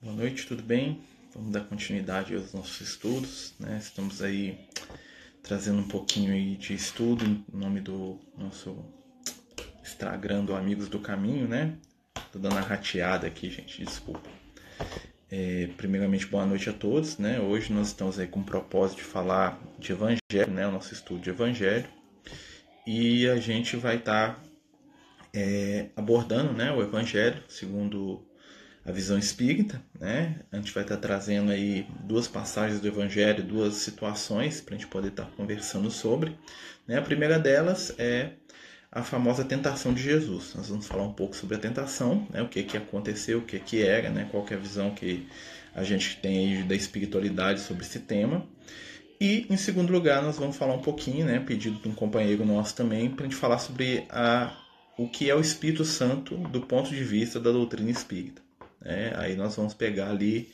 Boa noite, tudo bem? Vamos dar continuidade aos nossos estudos, né? Estamos aí trazendo um pouquinho aí de estudo em nome do nosso Instagram do Amigos do Caminho, né? Tô dando a rateada aqui, gente, desculpa. É, primeiramente, boa noite a todos, né? Hoje nós estamos aí com o propósito de falar de Evangelho, né? O nosso estudo de Evangelho. E a gente vai estar tá, é, abordando, né? O Evangelho segundo a visão espírita, né? A gente vai estar trazendo aí duas passagens do Evangelho, duas situações para a gente poder estar conversando sobre. Né? A primeira delas é a famosa tentação de Jesus. Nós vamos falar um pouco sobre a tentação, né? o que que aconteceu, o que que era, né? qual é a visão que a gente tem aí da espiritualidade sobre esse tema. E, em segundo lugar, nós vamos falar um pouquinho, né, pedido de um companheiro nosso também, para a gente falar sobre a, o que é o Espírito Santo do ponto de vista da doutrina espírita. Né? Aí nós vamos pegar ali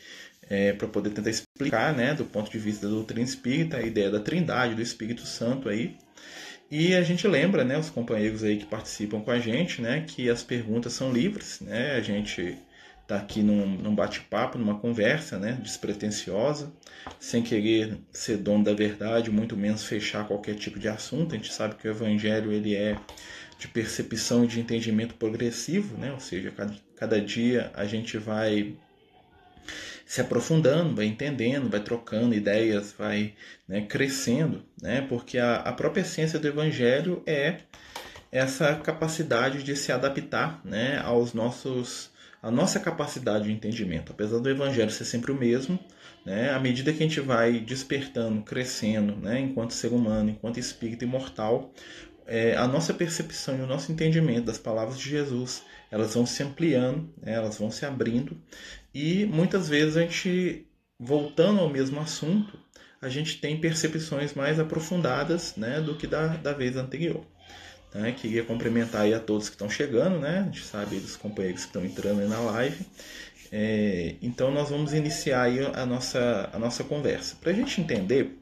é, para poder tentar explicar, né, do ponto de vista da doutrina espírita, a ideia da trindade, do Espírito Santo aí. E a gente lembra, né, os companheiros aí que participam com a gente, né, que as perguntas são livres, né, a gente está aqui num, num bate-papo, numa conversa, né, despretensiosa, sem querer ser dono da verdade, muito menos fechar qualquer tipo de assunto. A gente sabe que o evangelho ele é de percepção e de entendimento progressivo, né, ou seja, cada, cada dia a gente vai se aprofundando, vai entendendo, vai trocando ideias, vai né, crescendo, né? porque a, a própria essência do Evangelho é essa capacidade de se adaptar né, aos nossos a nossa capacidade de entendimento. Apesar do Evangelho ser sempre o mesmo, né, à medida que a gente vai despertando, crescendo, né, enquanto ser humano, enquanto espírito imortal, é, a nossa percepção e o nosso entendimento das palavras de Jesus elas vão se ampliando, né, elas vão se abrindo e muitas vezes a gente, voltando ao mesmo assunto, a gente tem percepções mais aprofundadas né, do que da, da vez anterior. Né? Queria cumprimentar aí a todos que estão chegando, né? a gente sabe dos companheiros que estão entrando na live. É, então nós vamos iniciar aí a nossa, a nossa conversa. Para a gente entender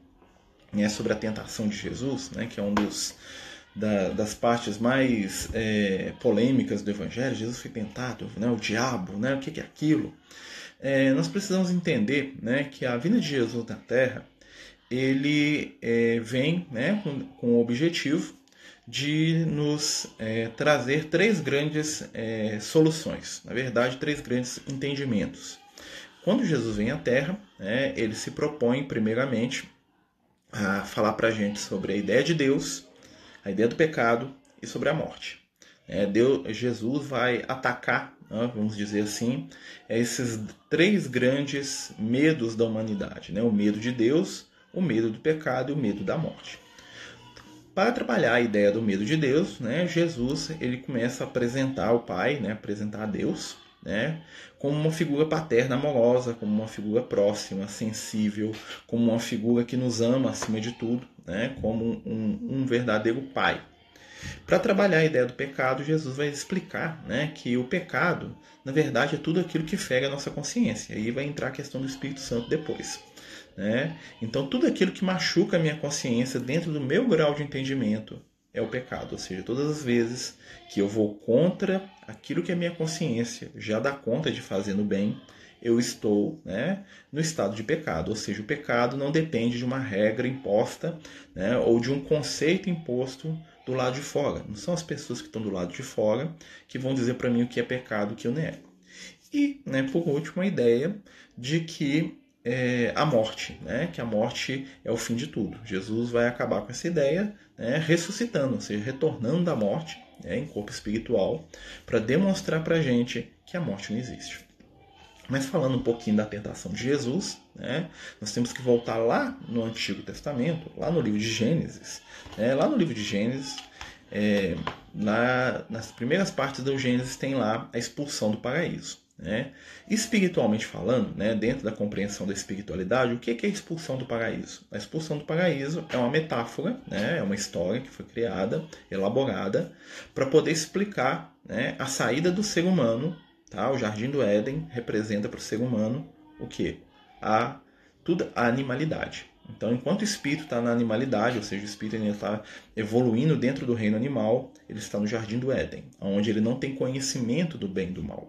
né, sobre a tentação de Jesus, né, que é um dos, da, das partes mais é, polêmicas do Evangelho, Jesus foi tentado, né, o diabo, né, o que é aquilo? É, nós precisamos entender né, que a vinda de Jesus na Terra ele é, vem né, com, com, o objetivo de nos é, trazer três grandes é, soluções, na verdade, três grandes entendimentos. Quando Jesus vem à Terra, né, ele se propõe, primeiramente, a falar para a gente sobre a ideia de Deus, a ideia do pecado e sobre a morte. É, Deus, Jesus vai atacar, né, vamos dizer assim, esses três grandes medos da humanidade: né? o medo de Deus, o medo do pecado e o medo da morte. Para trabalhar a ideia do medo de Deus, né, Jesus ele começa a apresentar o Pai, né, apresentar a Deus, né, como uma figura paterna amorosa, como uma figura próxima, sensível, como uma figura que nos ama acima de tudo, né, como um, um verdadeiro pai. Para trabalhar a ideia do pecado, Jesus vai explicar né, que o pecado, na verdade, é tudo aquilo que fere a nossa consciência. Aí vai entrar a questão do Espírito Santo depois. Né? Então, tudo aquilo que machuca a minha consciência dentro do meu grau de entendimento é o pecado. Ou seja, todas as vezes que eu vou contra aquilo que a minha consciência já dá conta de fazer no bem, eu estou né, no estado de pecado. Ou seja, o pecado não depende de uma regra imposta né, ou de um conceito imposto do lado de fora. Não são as pessoas que estão do lado de fora que vão dizer para mim o que é pecado, o que eu nego. E, né, por último, a ideia de que é, a morte, né, que a morte é o fim de tudo. Jesus vai acabar com essa ideia, né, ressuscitando, ou seja, retornando da morte né, em corpo espiritual, para demonstrar para a gente que a morte não existe. Mas falando um pouquinho da tentação de Jesus, né, nós temos que voltar lá no Antigo Testamento, lá no livro de Gênesis. Né, lá no livro de Gênesis, é, nas primeiras partes do Gênesis tem lá a expulsão do paraíso. Né? Espiritualmente falando, né, dentro da compreensão da espiritualidade, o que é a expulsão do paraíso? A expulsão do paraíso é uma metáfora, né, é uma história que foi criada, elaborada, para poder explicar né, a saída do ser humano Tá? O jardim do Éden representa para o ser humano o que? A, a animalidade. Então, enquanto o espírito está na animalidade, ou seja, o espírito está evoluindo dentro do reino animal, ele está no jardim do Éden, onde ele não tem conhecimento do bem e do mal.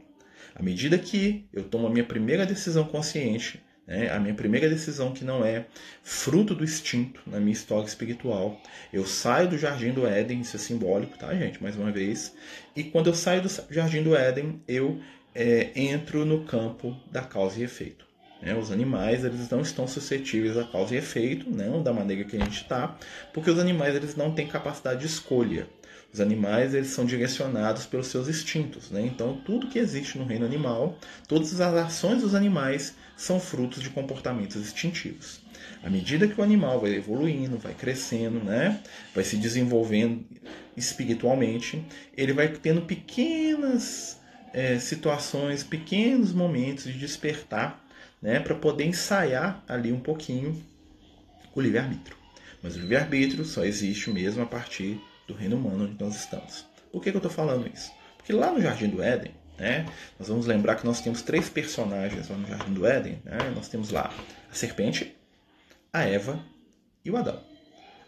À medida que eu tomo a minha primeira decisão consciente, né, a minha primeira decisão que não é fruto do instinto na minha história espiritual, eu saio do jardim do Éden, isso é simbólico, tá, gente? Mais uma vez. E quando eu saio do jardim do Éden, eu é, entro no campo da causa e efeito. Né? Os animais eles não estão suscetíveis a causa e efeito, não da maneira que a gente está, porque os animais eles não têm capacidade de escolha. Os animais eles são direcionados pelos seus instintos, né? Então tudo que existe no reino animal, todas as ações dos animais são frutos de comportamentos instintivos. À medida que o animal vai evoluindo, vai crescendo, né? vai se desenvolvendo espiritualmente, ele vai tendo pequenas é, situações, pequenos momentos de despertar, né? para poder ensaiar ali um pouquinho o livre-arbítrio. Mas o livre-arbítrio só existe mesmo a partir do reino humano onde nós estamos. Por que, que eu estou falando isso? Porque lá no Jardim do Éden, né, nós vamos lembrar que nós temos três personagens lá no Jardim do Éden. Né? Nós temos lá a serpente, a Eva e o Adão.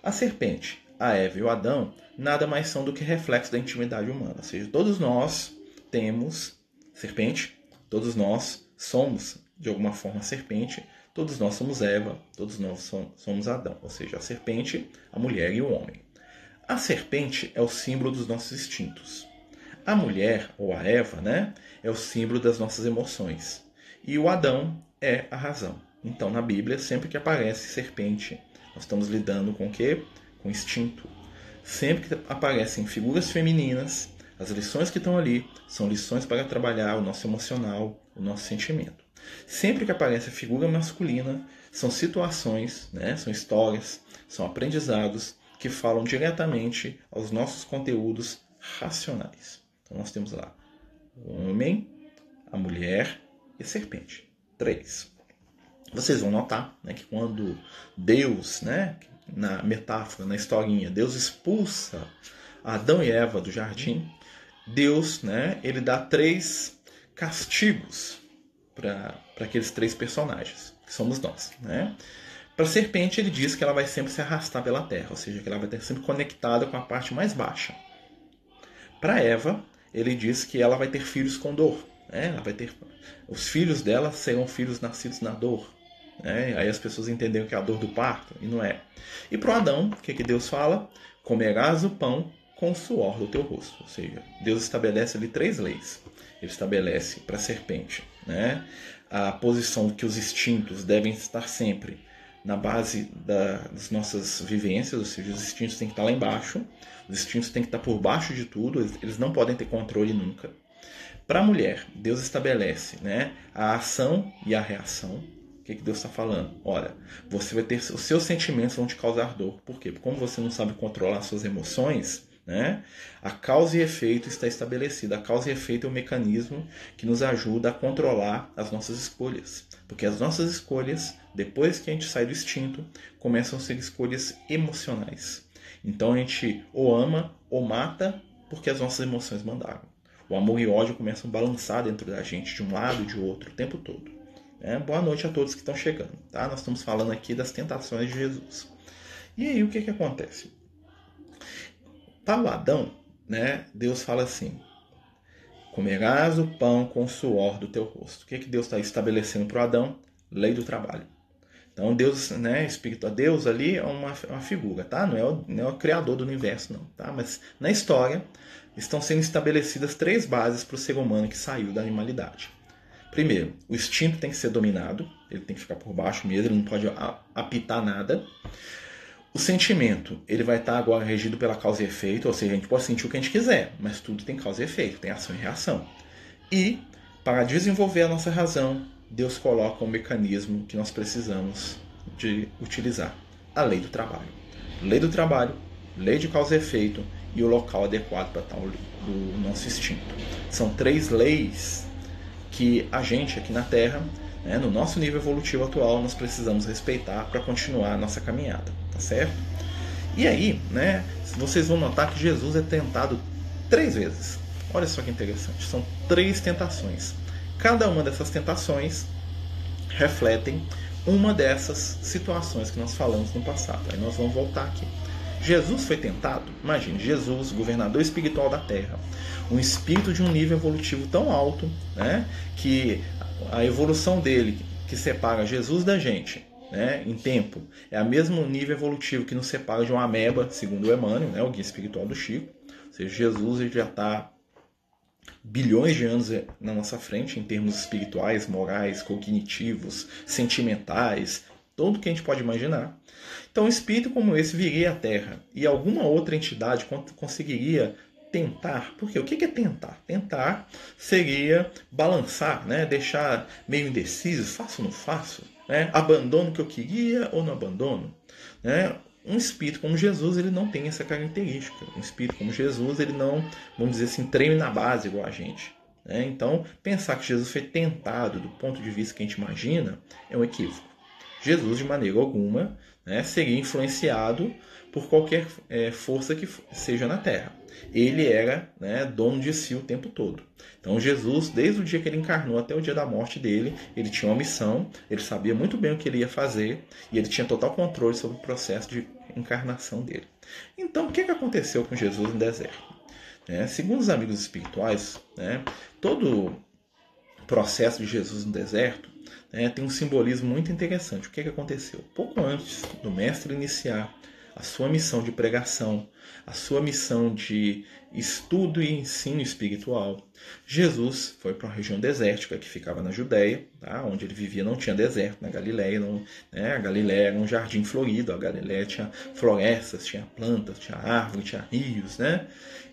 A serpente, a Eva e o Adão nada mais são do que reflexos da intimidade humana. Ou seja, todos nós temos serpente, todos nós somos de alguma forma serpente, todos nós somos Eva, todos nós somos Adão. Ou seja, a serpente, a mulher e o homem. A serpente é o símbolo dos nossos instintos. A mulher, ou a Eva, né, é o símbolo das nossas emoções. E o Adão é a razão. Então, na Bíblia, sempre que aparece serpente, nós estamos lidando com o quê? Com instinto. Sempre que aparecem figuras femininas, as lições que estão ali são lições para trabalhar o nosso emocional, o nosso sentimento. Sempre que aparece a figura masculina, são situações, né, são histórias, são aprendizados que falam diretamente aos nossos conteúdos racionais. Então nós temos lá o homem, a mulher e a serpente. Três. Vocês vão notar né, que quando Deus, né, na metáfora, na historinha, Deus expulsa Adão e Eva do jardim, Deus né, ele dá três castigos para aqueles três personagens, que somos nós. Né? Para a serpente, ele diz que ela vai sempre se arrastar pela terra, ou seja, que ela vai estar sempre conectada com a parte mais baixa. Para Eva, ele diz que ela vai ter filhos com dor. Né? Ela vai ter, os filhos dela serão filhos nascidos na dor. Né? Aí as pessoas entenderam que é a dor do parto, e não é. E para Adão, o que, que Deus fala? Comerás o pão com o suor do teu rosto. Ou seja, Deus estabelece ali três leis. Ele estabelece para a serpente né? a posição que os instintos devem estar sempre na base da, das nossas vivências, ou seja, os instintos têm que estar lá embaixo, os instintos têm que estar por baixo de tudo, eles, eles não podem ter controle nunca. Para a mulher, Deus estabelece né, a ação e a reação. O que, que Deus está falando? Olha, você vai ter os seus sentimentos vão te causar dor. Por quê? Porque como você não sabe controlar suas emoções, né? A causa e efeito está estabelecida. A causa e efeito é o mecanismo que nos ajuda a controlar as nossas escolhas. Porque as nossas escolhas, depois que a gente sai do instinto, começam a ser escolhas emocionais. Então a gente ou ama ou mata porque as nossas emoções mandaram. O amor e o ódio começam a balançar dentro da gente, de um lado e de outro, o tempo todo. É, boa noite a todos que estão chegando. Tá? Nós estamos falando aqui das tentações de Jesus. E aí o que, que acontece? Para o Adão, né, Deus fala assim: comerás o pão com o suor do teu rosto. O que, que Deus está estabelecendo para o Adão? Lei do trabalho. Então Deus, né, Espírito a Deus ali é uma, uma figura, tá? Não é, o, não é o criador do universo, não, tá? Mas na história estão sendo estabelecidas três bases para o ser humano que saiu da animalidade. Primeiro, o instinto tem que ser dominado, ele tem que ficar por baixo mesmo, ele não pode apitar nada. O sentimento, ele vai estar agora regido pela causa e efeito, ou seja, a gente pode sentir o que a gente quiser, mas tudo tem causa e efeito, tem ação e reação. E, para desenvolver a nossa razão, Deus coloca um mecanismo que nós precisamos de utilizar: a lei do trabalho. Lei do trabalho, lei de causa e efeito e o local adequado para tal do nosso instinto. São três leis que a gente aqui na Terra, né, no nosso nível evolutivo atual, nós precisamos respeitar para continuar a nossa caminhada tá certo? E aí, né, vocês vão notar que Jesus é tentado três vezes. Olha só que interessante, são três tentações. Cada uma dessas tentações refletem uma dessas situações que nós falamos no passado. Aí nós vamos voltar aqui. Jesus foi tentado? Imagine, Jesus, governador espiritual da Terra, um espírito de um nível evolutivo tão alto, né, que a evolução dele, que separa Jesus da gente, né, em tempo, é o mesmo nível evolutivo que nos separa de uma ameba, segundo o Emmanuel, né, o guia espiritual do Chico. Ou seja, Jesus ele já está bilhões de anos na nossa frente em termos espirituais, morais, cognitivos, sentimentais, tudo que a gente pode imaginar. Então, um espírito como esse viria à Terra e alguma outra entidade conseguiria tentar. Porque o que é tentar? Tentar seria balançar, né? deixar meio indeciso, faço ou não faço? Né? Abandono o que eu queria ou não abandono? Né? Um espírito como Jesus, ele não tem essa característica. Um espírito como Jesus, ele não, vamos dizer assim, treine na base igual a gente. Né? Então, pensar que Jesus foi tentado do ponto de vista que a gente imagina é um equívoco. Jesus, de maneira alguma, né, seria influenciado por qualquer é, força que seja na Terra. Ele era né, dono de si o tempo todo. Então Jesus, desde o dia que ele encarnou até o dia da morte dele, ele tinha uma missão, ele sabia muito bem o que ele ia fazer e ele tinha total controle sobre o processo de encarnação dele. Então, o que, aconteceu com Jesus no deserto? É, segundo os amigos espirituais, né, todo processo de Jesus no deserto né, tem um simbolismo muito interessante. O que, que aconteceu? Pouco antes do mestre iniciar a sua missão de pregação, a sua missão de estudo e ensino espiritual. Jesus foi para uma região desértica que ficava na Judéia, tá? onde ele vivia não tinha deserto, na Galileia, não, né? a Galileia era um jardim florido, a Galileia tinha florestas, tinha plantas, tinha árvores, tinha rios, né?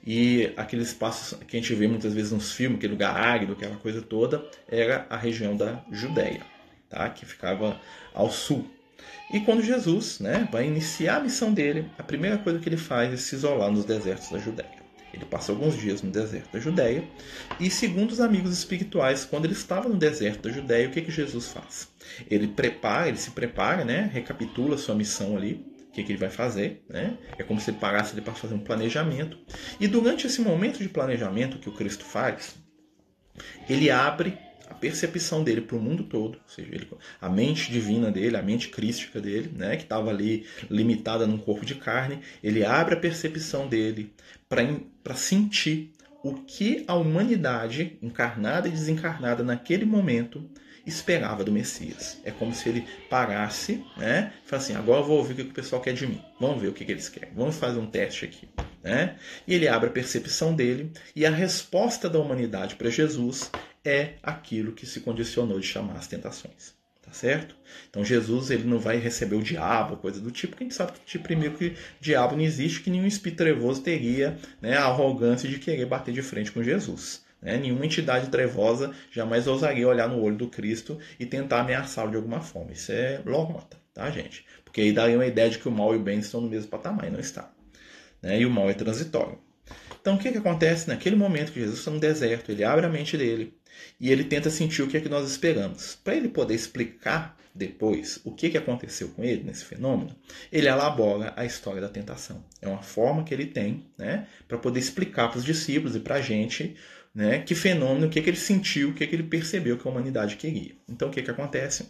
E aqueles espaços que a gente vê muitas vezes nos filmes, aquele lugar árido, aquela coisa toda, era a região da Judéia, tá? que ficava ao sul e quando Jesus né, vai iniciar a missão dele, a primeira coisa que ele faz é se isolar nos desertos da Judéia. Ele passa alguns dias no deserto da Judéia. E segundo os amigos espirituais, quando ele estava no deserto da Judéia, o que, que Jesus faz? Ele prepara, ele se prepara, né, recapitula sua missão ali, o que, que ele vai fazer. Né? É como se ele parasse ali para fazer um planejamento. E durante esse momento de planejamento que o Cristo faz, ele abre a percepção dele para o mundo todo, ou seja, ele, a mente divina dele, a mente crística dele, né, que estava ali limitada num corpo de carne, ele abre a percepção dele para sentir o que a humanidade, encarnada e desencarnada naquele momento, esperava do Messias. É como se ele parasse, né? E assim, agora eu vou ouvir o que o pessoal quer de mim. Vamos ver o que, que eles querem. Vamos fazer um teste aqui. Né? E ele abre a percepção dele e a resposta da humanidade para Jesus é aquilo que se condicionou de chamar as tentações. Tá certo? Então Jesus ele não vai receber o diabo, coisa do tipo, que a gente sabe que primeiro que diabo não existe, que nenhum espírito trevoso teria né, a arrogância de querer bater de frente com Jesus. Né? Nenhuma entidade trevosa jamais ousaria olhar no olho do Cristo e tentar ameaçá-lo de alguma forma. Isso é lorota, tá, gente? Porque aí daria uma ideia de que o mal e o bem estão no mesmo patamar, e não está. Né? E o mal é transitório. Então, o que, que acontece naquele momento que Jesus está no deserto? Ele abre a mente dele e ele tenta sentir o que é que nós esperamos. Para ele poder explicar depois o que, que aconteceu com ele nesse fenômeno, ele elabora a história da tentação. É uma forma que ele tem né, para poder explicar para os discípulos e para a gente né, que fenômeno, o que, que ele sentiu, o que, que ele percebeu que a humanidade queria. Então, o que, que acontece?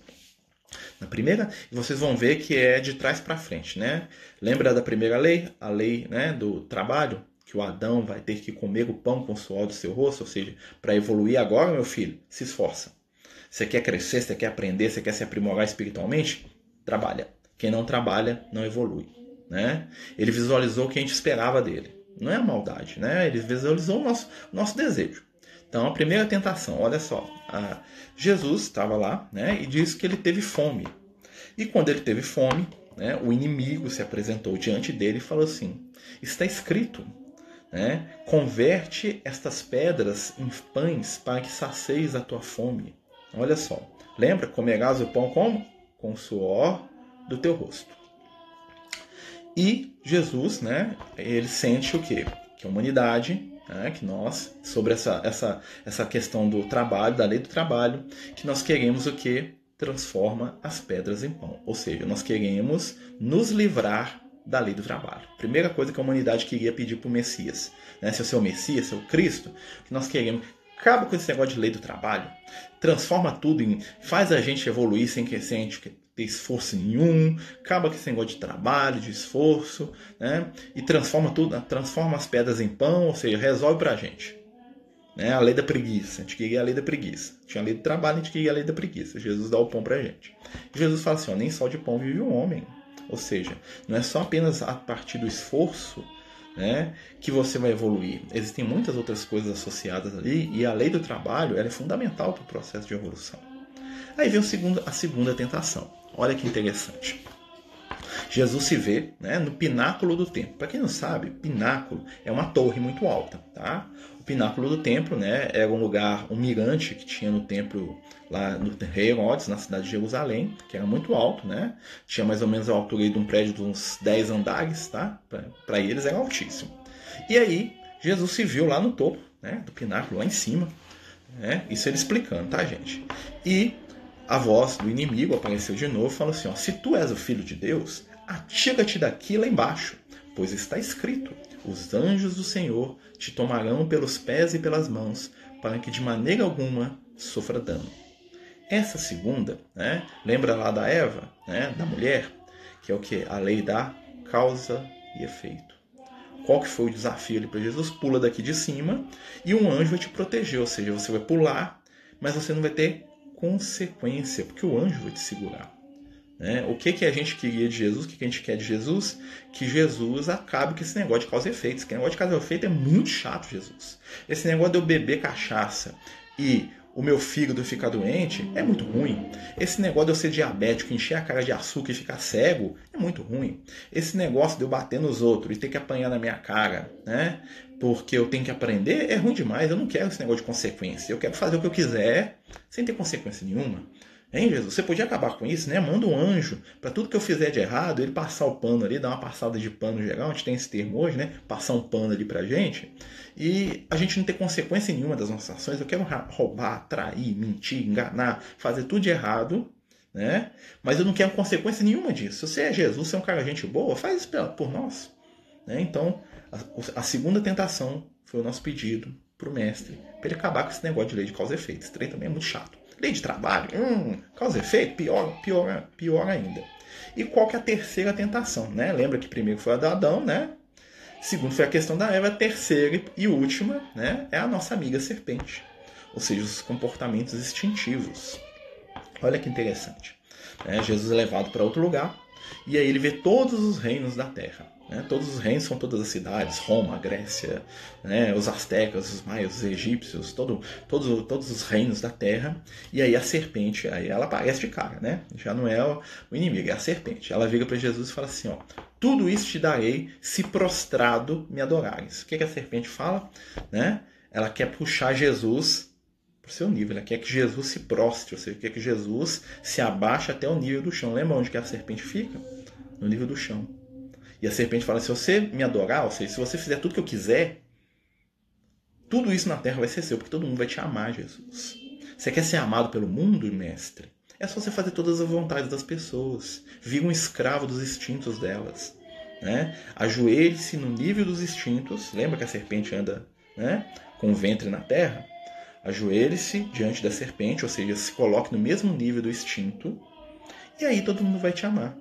Na primeira, vocês vão ver que é de trás para frente, né? Lembra da primeira lei, a lei né, do trabalho? Que o Adão vai ter que comer o pão com o suor do seu rosto, ou seja, para evoluir agora, meu filho, se esforça. Você quer crescer, você quer aprender, você quer se aprimorar espiritualmente? Trabalha. Quem não trabalha, não evolui. Né? Ele visualizou o que a gente esperava dele. Não é a maldade, né? Ele visualizou o nosso, nosso desejo. Então, a primeira tentação, olha só. Jesus estava lá né, e disse que ele teve fome. E quando ele teve fome, né, o inimigo se apresentou diante dele e falou assim: Está escrito, né? Converte estas pedras em pães para que sacies a tua fome. Olha só. Lembra? Comerás o pão como? Com o suor do teu rosto. E Jesus, né? Ele sente o quê? Que a humanidade, né, que nós, sobre essa, essa, essa questão do trabalho, da lei do trabalho, que nós queremos o que? Transforma as pedras em pão. Ou seja, nós queremos nos livrar da lei do trabalho. Primeira coisa que a humanidade queria pedir para o Messias. Né? Se o seu Messias, se o Cristo, que nós queremos. Acaba com esse negócio de lei do trabalho. Transforma tudo em. Faz a gente evoluir sem que, sem, ter esforço nenhum, acaba com esse negócio de trabalho, de esforço, né? E transforma tudo, transforma as pedras em pão, ou seja, resolve pra gente. Né? A lei da preguiça. A gente queria a lei da preguiça. Tinha a lei do trabalho, a gente queria a lei da preguiça. Jesus dá o pão pra gente. E Jesus fala assim: ó, nem só de pão vive o um homem. Ou seja, não é só apenas a partir do esforço né, que você vai evoluir. Existem muitas outras coisas associadas ali e a lei do trabalho é fundamental para o processo de evolução. Aí vem segundo, a segunda tentação. Olha que interessante. Jesus se vê né, no pináculo do templo. Para quem não sabe, pináculo é uma torre muito alta. Tá? O pináculo do templo né, era um lugar, um mirante que tinha no templo lá no Herodes, na cidade de Jerusalém, que era muito alto, né? Tinha mais ou menos a altura de um prédio de uns 10 andares, tá? Para eles era altíssimo. E aí, Jesus se viu lá no topo, né, do pináculo, lá em cima. Né? Isso ele explicando, tá, gente? E a voz do inimigo apareceu de novo e falou assim: ó, Se tu és o filho de Deus, atira-te daqui lá embaixo, pois está escrito: Os anjos do Senhor te tomarão pelos pés e pelas mãos, para que de maneira alguma sofra dano. Essa segunda, né, lembra lá da Eva, né, da mulher, que é o que? A lei da causa e efeito. Qual que foi o desafio ali para Jesus? Pula daqui de cima e um anjo vai te proteger, ou seja, você vai pular, mas você não vai ter consequência, porque o anjo vai te segurar. Né? O que, que a gente queria de Jesus? O que, que a gente quer de Jesus? Que Jesus acabe com esse negócio de causa e efeito. Esse negócio de causa e efeito é muito chato, Jesus. Esse negócio de eu beber cachaça e o meu fígado ficar doente é muito ruim. Esse negócio de eu ser diabético, encher a cara de açúcar e ficar cego é muito ruim. Esse negócio de eu bater nos outros e ter que apanhar na minha cara, né? Porque eu tenho que aprender é ruim demais. Eu não quero esse negócio de consequência. Eu quero fazer o que eu quiser sem ter consequência nenhuma. Hein, Jesus? Você podia acabar com isso, né? Manda um anjo para tudo que eu fizer de errado, ele passar o pano ali, dar uma passada de pano geral, a gente tem esse termo hoje, né? Passar um pano ali pra gente. E a gente não ter consequência nenhuma das nossas ações. Eu quero roubar, trair, mentir, enganar, fazer tudo de errado, né? Mas eu não quero consequência nenhuma disso. Se você é Jesus, você é um cara gente boa, faz isso por nós. Né? Então, a, segunda tentação foi o nosso pedido pro mestre, para ele acabar com esse negócio de lei de causa e efeito. Esse trem também é muito chato. Lei de trabalho, hum, causa efeito, pior, pior, pior ainda. E qual que é a terceira tentação? Né? Lembra que primeiro foi a do Adão, né? Segundo foi a questão da Eva. Terceira e última né, é a nossa amiga serpente. Ou seja, os comportamentos instintivos. Olha que interessante. Né? Jesus é levado para outro lugar e aí ele vê todos os reinos da terra. Né? Todos os reinos são todas as cidades, Roma, Grécia, né? os astecas, os maias, os egípcios, todo, todos, todos os reinos da terra. E aí a serpente, aí ela aparece de cara, né? Já não é o inimigo, é a serpente. Ela vira para Jesus e fala assim: ó, tudo isso te darei se prostrado me adorares. O que, que a serpente fala? Né? Ela quer puxar Jesus para o seu nível, ela quer que Jesus se prostre, ou seja, quer que Jesus se abaixe até o nível do chão. Lembra onde que a serpente fica? No nível do chão. E a serpente fala: se você me adorar, ou seja, se você fizer tudo que eu quiser, tudo isso na terra vai ser seu, porque todo mundo vai te amar, Jesus. Você quer ser amado pelo mundo, mestre? É só você fazer todas as vontades das pessoas. Vira um escravo dos instintos delas. Né? Ajoelhe-se no nível dos instintos. Lembra que a serpente anda né, com o ventre na terra? Ajoelhe-se diante da serpente, ou seja, se coloque no mesmo nível do instinto. E aí todo mundo vai te amar.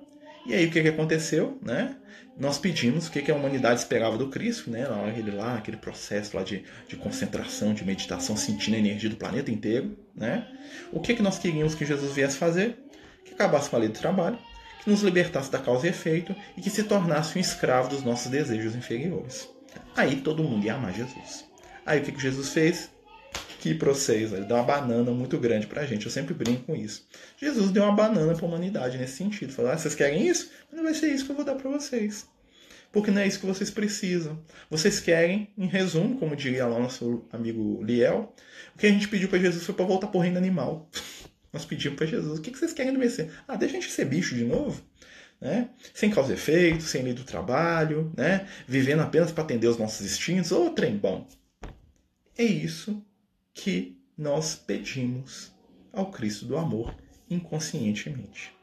E aí o que, que aconteceu? Né? Nós pedimos o que, que a humanidade esperava do Cristo, né? na hora ele lá, aquele processo lá de, de concentração, de meditação, sentindo a energia do planeta inteiro. Né? O que, que nós queríamos que Jesus viesse fazer? Que acabasse com a lei do trabalho, que nos libertasse da causa e efeito e que se tornasse um escravo dos nossos desejos inferiores. Aí todo mundo ia amar Jesus. Aí o que, que Jesus fez? Que para vocês, ele deu uma banana muito grande para a gente. Eu sempre brinco com isso. Jesus deu uma banana para a humanidade nesse sentido. Falou: ah, vocês querem isso? Não vai ser isso que eu vou dar para vocês. Porque não é isso que vocês precisam. Vocês querem, em resumo, como diria lá nosso amigo Liel, o que a gente pediu para Jesus foi para voltar o reino animal. Nós pedimos para Jesus: o que vocês querem do Messias? Ah, deixa a gente ser bicho de novo. Né? Sem causa e efeito, sem lei do trabalho, né? vivendo apenas para atender os nossos instintos. Ô, trem bom. É isso que nós pedimos ao Cristo do amor inconscientemente.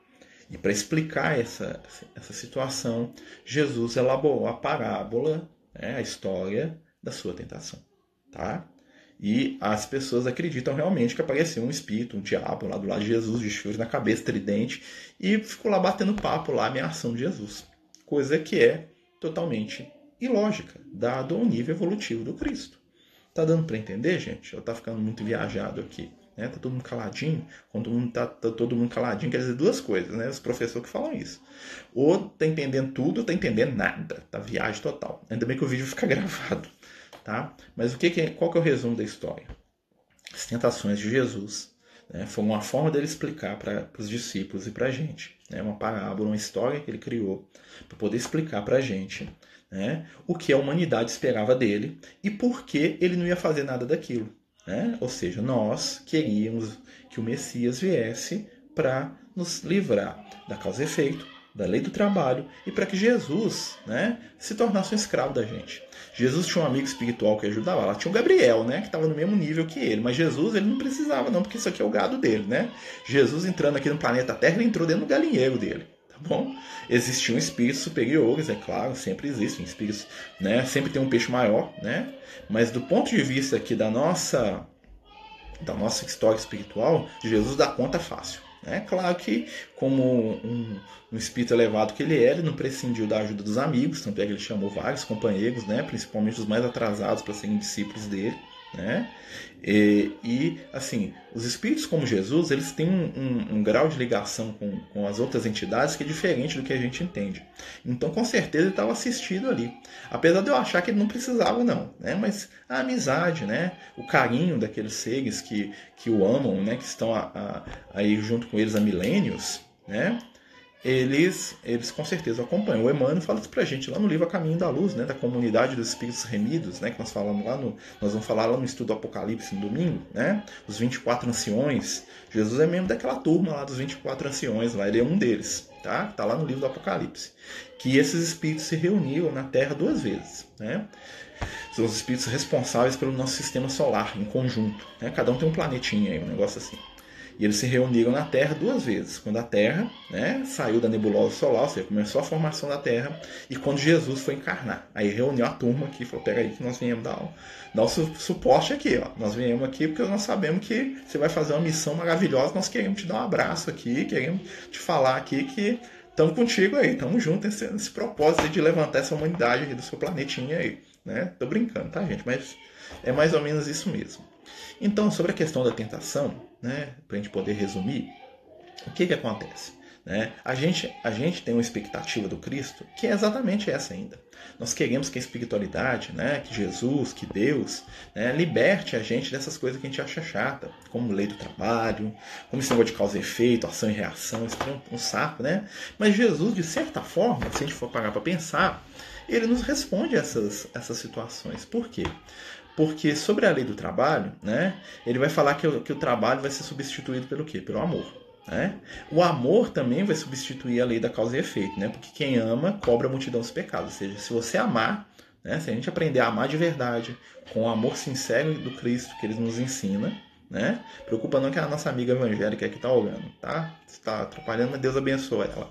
E para explicar essa, essa situação, Jesus elaborou a parábola, né, a história da sua tentação. Tá? E as pessoas acreditam realmente que apareceu um espírito, um diabo lá do lado de Jesus, de chifres na cabeça, tridente, e ficou lá batendo papo, lá ameaçando Jesus. Coisa que é totalmente ilógica, dado o nível evolutivo do Cristo. Tá dando para entender, gente? Eu tá ficando muito viajado aqui. Né? Tá todo mundo caladinho. Quando todo mundo tá, tá, todo mundo caladinho, quer dizer duas coisas, né? Os professores que falam isso. Ou tá entendendo tudo, ou tá entendendo nada. Tá viagem total. Ainda bem que o vídeo fica gravado, tá? Mas o que, que é, qual que é o resumo da história? As tentações de Jesus né? foi uma forma dele explicar para os discípulos e para a gente. Né? Uma parábola, uma história que ele criou para poder explicar para a gente né? o que a humanidade esperava dele e por que ele não ia fazer nada daquilo. Né? Ou seja, nós queríamos que o Messias viesse para nos livrar da causa e efeito, da lei do trabalho e para que Jesus né, se tornasse um escravo da gente. Jesus tinha um amigo espiritual que ajudava lá, tinha o Gabriel, né, que estava no mesmo nível que ele, mas Jesus ele não precisava não, porque isso aqui é o gado dele, né? Jesus entrando aqui no planeta Terra, ele entrou dentro do galinheiro dele bom? Existiam espíritos superiores, é claro, sempre existem espíritos, né? Sempre tem um peixe maior, né? Mas do ponto de vista aqui da nossa da nossa história espiritual, Jesus dá conta fácil. É claro que, como um, um, espírito elevado que ele é, ele não prescindiu da ajuda dos amigos, tanto é que ele chamou vários companheiros, né, principalmente os mais atrasados para serem discípulos dele. Né? E, e, assim, os espíritos como Jesus, eles têm um, um, um, grau de ligação com, com as outras entidades que é diferente do que a gente entende. Então, com certeza, ele estava assistido ali. Apesar de eu achar que ele não precisava, não. Né? Mas a amizade, né? o carinho daqueles seres que, que o amam, né? que estão a, a, aí junto com eles há milênios, né? Eles, eles com certeza acompanham. O Emmanuel fala isso pra gente lá no livro A Caminho da Luz, né, da comunidade dos espíritos remidos, né, que nós falamos lá no, nós vamos falar lá no estudo do Apocalipse no domingo, né, os 24 anciões. Jesus é membro daquela turma lá dos 24 anciões, lá ele é um deles, tá? Tá lá no livro do Apocalipse. Que esses espíritos se reuniram na Terra duas vezes, né? São os espíritos responsáveis pelo nosso sistema solar em conjunto, né? Cada um tem um planetinha aí, um negócio assim. E eles se reuniram na Terra duas vezes. Quando a Terra né, saiu da nebulosa solar, ou seja, começou a formação da Terra, e quando Jesus foi encarnar. Aí reuniu a turma aqui e falou: peraí, que nós viemos dar, dar o su suporte aqui. Ó. Nós viemos aqui porque nós sabemos que você vai fazer uma missão maravilhosa. Nós queremos te dar um abraço aqui, queremos te falar aqui que estamos contigo aí, estamos juntos nesse, nesse propósito de levantar essa humanidade do seu planetinha aí. Né? Tô brincando, tá, gente? Mas é mais ou menos isso mesmo. Então, sobre a questão da tentação, né, para a gente poder resumir, o que, que acontece? Né? A, gente, a gente tem uma expectativa do Cristo que é exatamente essa ainda. Nós queremos que a espiritualidade, né, que Jesus, que Deus, né, liberte a gente dessas coisas que a gente acha chata, como lei do trabalho, como esse negócio de causa e efeito, ação e reação, isso é um, um saco, né? Mas Jesus, de certa forma, se a gente for parar para pensar, ele nos responde essas, essas situações. Por quê? Porque sobre a lei do trabalho, né, ele vai falar que, o, que o trabalho vai ser substituído pelo quê? Pelo amor. Né? O amor também vai substituir a lei da causa e efeito, né? porque quem ama cobra a multidão dos pecados. Ou seja, se você amar, né, se a gente aprender a amar de verdade, com o amor sincero do Cristo que ele nos ensina, né? Preocupa não que a nossa amiga evangélica que está olhando, tá? Está atrapalhando, mas Deus abençoe ela.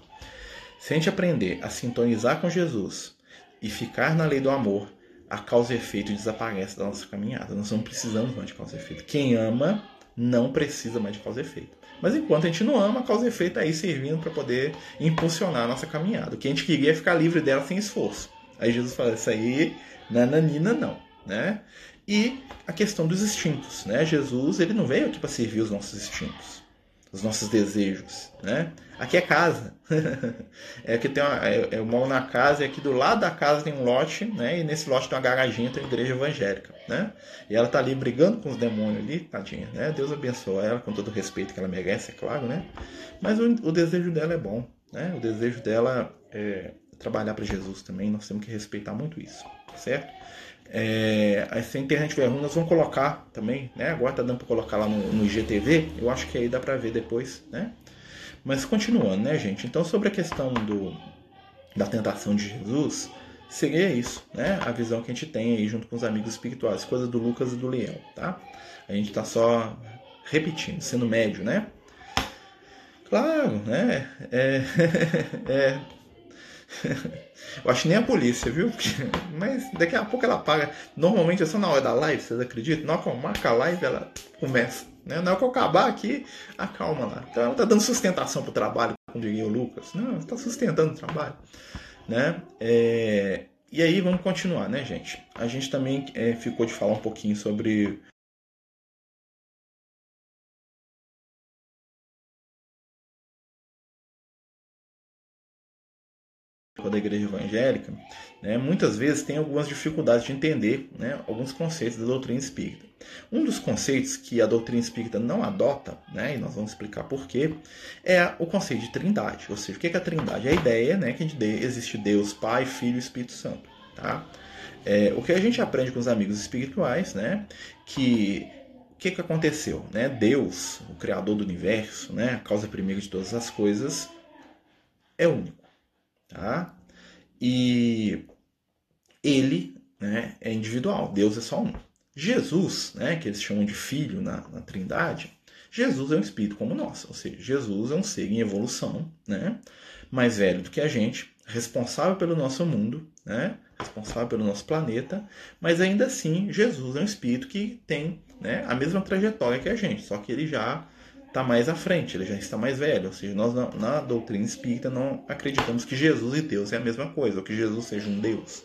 Se a gente aprender a sintonizar com Jesus e ficar na lei do amor, a causa e efeito desaparece da nossa caminhada. Nós não precisamos mais de causa e efeito. Quem ama não precisa mais de causa e efeito. Mas enquanto a gente não ama, a causa e efeito está aí servindo para poder impulsionar a nossa caminhada. O que a gente queria é ficar livre dela sem esforço. Aí Jesus fala, isso aí, nananina não. Né? E a questão dos instintos. Né? Jesus ele não veio aqui para servir os nossos instintos os nossos desejos, né? Aqui é casa. é que tem uma, é, eu moro na casa e aqui do lado da casa tem um lote, né? E nesse lote tem uma garaginha, tem uma igreja evangélica, né? E ela tá ali brigando com os demônios ali, tadinha, né? Deus abençoe ela com todo o respeito que ela merece, é claro, né? Mas o, o desejo dela é bom, né? O desejo dela é trabalhar para Jesus também, nós temos que respeitar muito isso, certo? É, se a internet tiver ruim, nós vamos colocar também, né? Agora tá dando para colocar lá no, no IGTV, eu acho que aí dá para ver depois, né? Mas continuando, né, gente? Então, sobre a questão do, da tentação de Jesus, seria isso, né? A visão que a gente tem aí junto com os amigos espirituais, coisa do Lucas e do Leão, tá? A gente tá só repetindo, sendo médio, né? Claro, né? É, é, Eu acho nem a polícia, viu? Mas daqui a pouco ela paga. Normalmente é só na hora da live, vocês acreditam? Na hora que eu marco a live, ela começa. Né? Na hora que eu acabar aqui, acalma lá. Então ela tá dando sustentação pro trabalho, como diria o Lucas. Não, ela tá sustentando o trabalho. Né? É... E aí vamos continuar, né, gente? A gente também é, ficou de falar um pouquinho sobre da igreja evangélica, né, muitas vezes tem algumas dificuldades de entender né, alguns conceitos da doutrina espírita. Um dos conceitos que a doutrina espírita não adota, né, e nós vamos explicar por quê, é o conceito de trindade. Ou seja, o que é a trindade? É a ideia né, que existe Deus, Pai, Filho e Espírito Santo. Tá? É, o que a gente aprende com os amigos espirituais, né, que o que, que aconteceu? Né? Deus, o Criador do universo, né, a causa primeira de todas as coisas, é único. Tá? E ele né, é individual, Deus é só um. Jesus, né, que eles chamam de filho na, na Trindade, Jesus é um espírito como nós, ou seja, Jesus é um ser em evolução, né, mais velho do que a gente, responsável pelo nosso mundo, né, responsável pelo nosso planeta, mas ainda assim Jesus é um espírito que tem né, a mesma trajetória que a gente, só que ele já está mais à frente, ele já está mais velho. Ou seja, nós na, na, doutrina espírita não acreditamos que Jesus e Deus é a mesma coisa, ou que Jesus seja um Deus.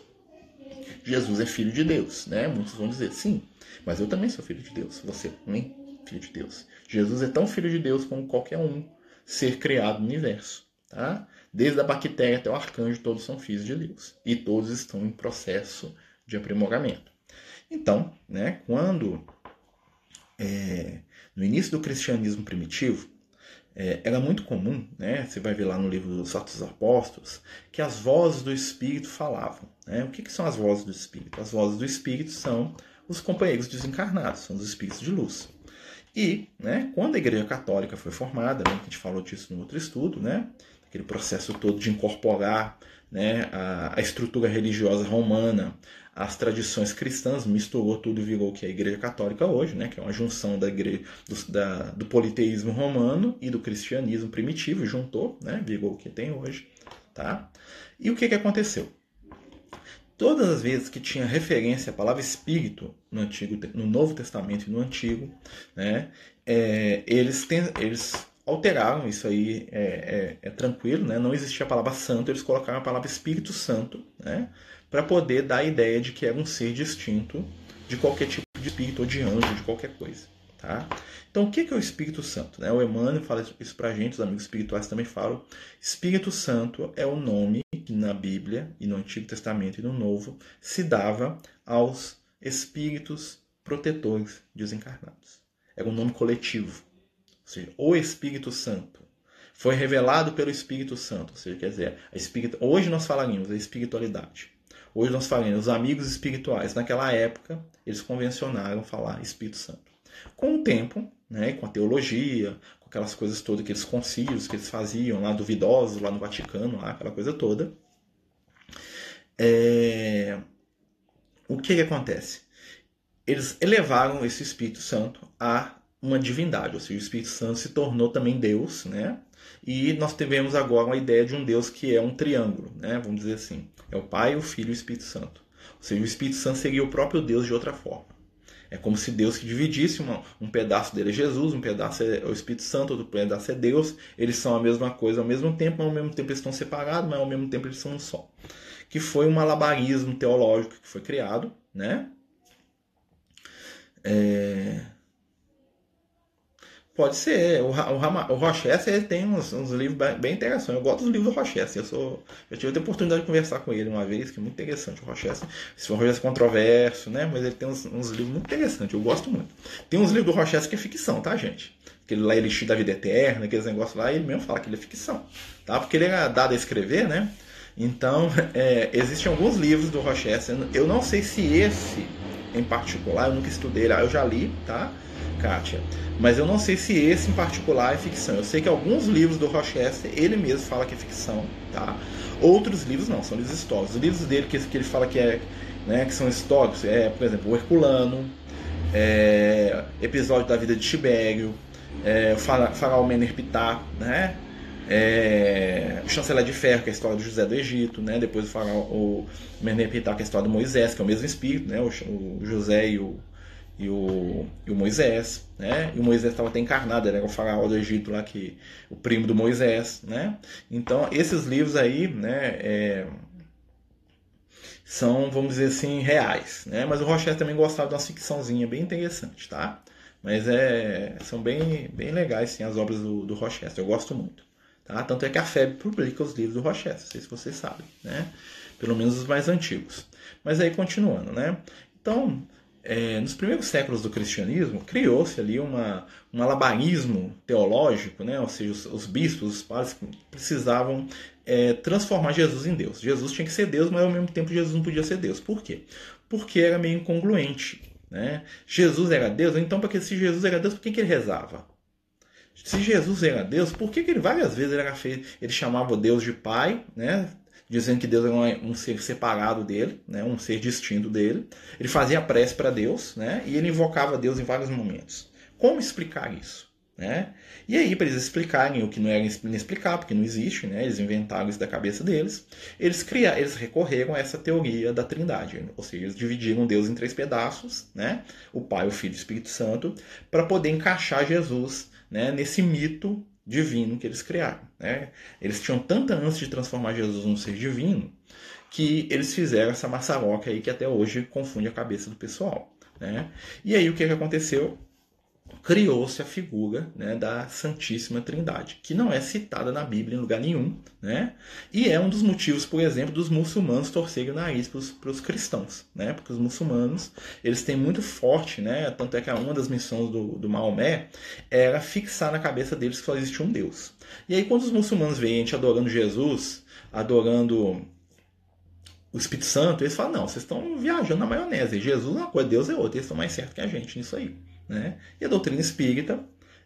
Jesus é filho de Deus, né? Muitos vão dizer sim, mas eu também sou filho de Deus. Você também filho de Deus. Jesus é tão filho de Deus como qualquer um ser criado no universo, tá? Desde a bactéria até o arcanjo, todos são filhos de Deus e todos estão em processo de aprimoramento. Então, né? Quando é, no início do cristianismo primitivo, é, era muito comum, né? Você vai ver lá no livro dos Atos dos Apóstolos, que as vozes do Espírito falavam. Né? O que, que, são as vozes do Espírito? As vozes do Espírito são os companheiros desencarnados, são os espíritos de luz. E, né, quando a Igreja Católica foi formada, né, a gente falou disso no outro estudo, né, aquele processo todo de incorporar né, a, a estrutura religiosa romana as tradições cristãs, misturou tudo e virou o que é a Igreja Católica hoje, né, que é uma junção da igreja, do, da, do politeísmo romano e do cristianismo primitivo, juntou, né, virou o que tem hoje. Tá? E o que, que aconteceu? Todas as vezes que tinha referência à palavra espírito no Antigo, no Novo Testamento e no Antigo, né, é, eles, tem, eles alteraram isso aí é, é, é, tranquilo, né? Não existia a palavra santo, eles colocaram a palavra Espírito Santo, né? Para poder dar a ideia de que era um ser distinto de qualquer tipo de espírito ou de anjo, de qualquer coisa. Tá? Então, o que é o Espírito Santo? Né? O Emmanuel fala isso para a gente, os amigos espirituais também falam. Espírito Santo é o nome que na Bíblia e no Antigo Testamento e no Novo se dava aos espíritos protetores desencarnados. Era um nome coletivo. Ou seja, o Espírito Santo foi revelado pelo Espírito Santo. Ou seja, quer dizer, a espírito... hoje nós falaríamos a espiritualidade. Hoje nós falamos os amigos espirituais. Naquela época, eles convencionaram falar Espírito Santo. Com o tempo, né, com a teologia, com aquelas coisas todas, aqueles concílios que eles faziam lá duvidosos, lá no Vaticano, lá, aquela coisa toda, é... o que, que acontece? Eles elevaram esse Espírito Santo a uma divindade, ou seja, o Espírito Santo se tornou também Deus, né? E nós tivemos agora uma ideia de um Deus que é um triângulo, né? Vamos dizer assim. É o Pai, o Filho e o Espírito Santo. Ou seja, o Espírito Santo seria o próprio Deus de outra forma. É como se Deus que dividisse uma, um pedaço dele é Jesus, um pedaço é o Espírito Santo, outro pedaço é Deus. Eles são a mesma coisa ao mesmo tempo, mas ao mesmo tempo eles estão separados, mas ao mesmo tempo eles são um só. Que foi um malabarismo teológico que foi criado, né? É... Pode ser. O, o, o Rochester tem uns, uns livros bem, interessantes. Eu gosto dos livros do Rochester. Eu, sou, eu tive a oportunidade de conversar com ele uma vez, que é muito interessante. O Rochester, esse foi um Rochester controverso, né? Mas ele tem uns, uns, livros muito interessantes. Eu gosto muito. Tem uns livros do Rochester que é ficção, tá, gente? Aquele lá, Elixir da Vida Eterna, aqueles negócios lá, ele mesmo fala que ele é ficção, tá? Porque ele era dado a escrever, né? Então, é, existem alguns livros do Rochester. Eu não sei se esse em particular, eu nunca estudei, eu já li, tá? Kátia. Mas eu não sei se esse em particular é ficção. Eu sei que alguns livros do Rochester, ele mesmo fala que é ficção, tá? Outros livros não, são livros históricos. Os livros dele que, que ele fala que, é, né, que são históricos é, por exemplo, o Herculano, é, episódio da vida de Tibério, é, o Faraó Menor Pitá, né? é, o chanceler de ferro, que é a história do José do Egito, né? Depois o faraó, Meneptah, que é a história do Moisés, que é o mesmo espírito, né? O, o José e o, e o, e o Moisés, né? E o Moisés estava até encarnado, era o faraó do Egito lá, que o primo do Moisés, né? Então, esses livros aí, né? É, são, vamos dizer assim, reais, né? Mas o Rochester também gostava de uma ficçãozinha bem interessante, tá? Mas é, são bem, bem legais, sim, as obras do, do Rochester, eu gosto muito. Tá? Tanto é que a FEB publica os livros do Rochester, não sei se vocês sabem, né? Pelo menos os mais antigos. Mas aí, continuando, né? Então, é, nos primeiros séculos do cristianismo, criou-se ali uma, um alabanismo teológico, né? ou seja, os, os bispos, os padres precisavam é, transformar Jesus em Deus. Jesus tinha que ser Deus, mas ao mesmo tempo Jesus não podia ser Deus. Por quê? Porque era meio incongruente. Né? Jesus era Deus, então porque se Jesus era Deus, por que, que ele rezava? Se Jesus era Deus, por que, que ele várias vezes ele, feito, ele chamava Deus de Pai, né? Dizendo que Deus um, um ser separado dele, né? um ser distinto dele. Ele fazia prece para Deus né? e ele invocava Deus em vários momentos. Como explicar isso? Né? E aí, para eles explicarem o que não era inexplicável, porque não existe, né? eles inventaram isso da cabeça deles, eles criaram, eles recorreram a essa teoria da trindade, ou seja, eles dividiram Deus em três pedaços, né? o Pai, o Filho e o Espírito Santo, para poder encaixar Jesus né, nesse mito divino que eles criaram. Né? Eles tinham tanta ânsia de transformar Jesus num ser divino que eles fizeram essa maçaroca aí que até hoje confunde a cabeça do pessoal. Né? E aí o que, que aconteceu? criou-se a figura né, da Santíssima Trindade, que não é citada na Bíblia em lugar nenhum, né? e é um dos motivos, por exemplo, dos muçulmanos torcerem o nariz para os cristãos, né? porque os muçulmanos eles têm muito forte, né? tanto é que uma das missões do, do Maomé era fixar na cabeça deles que só existe um Deus. E aí quando os muçulmanos veem a gente adorando Jesus, adorando o Espírito Santo, eles falam, não, vocês estão viajando na maionese, Jesus é uma coisa, Deus é outra, eles estão mais certos que a gente nisso aí. Né? E a doutrina espírita,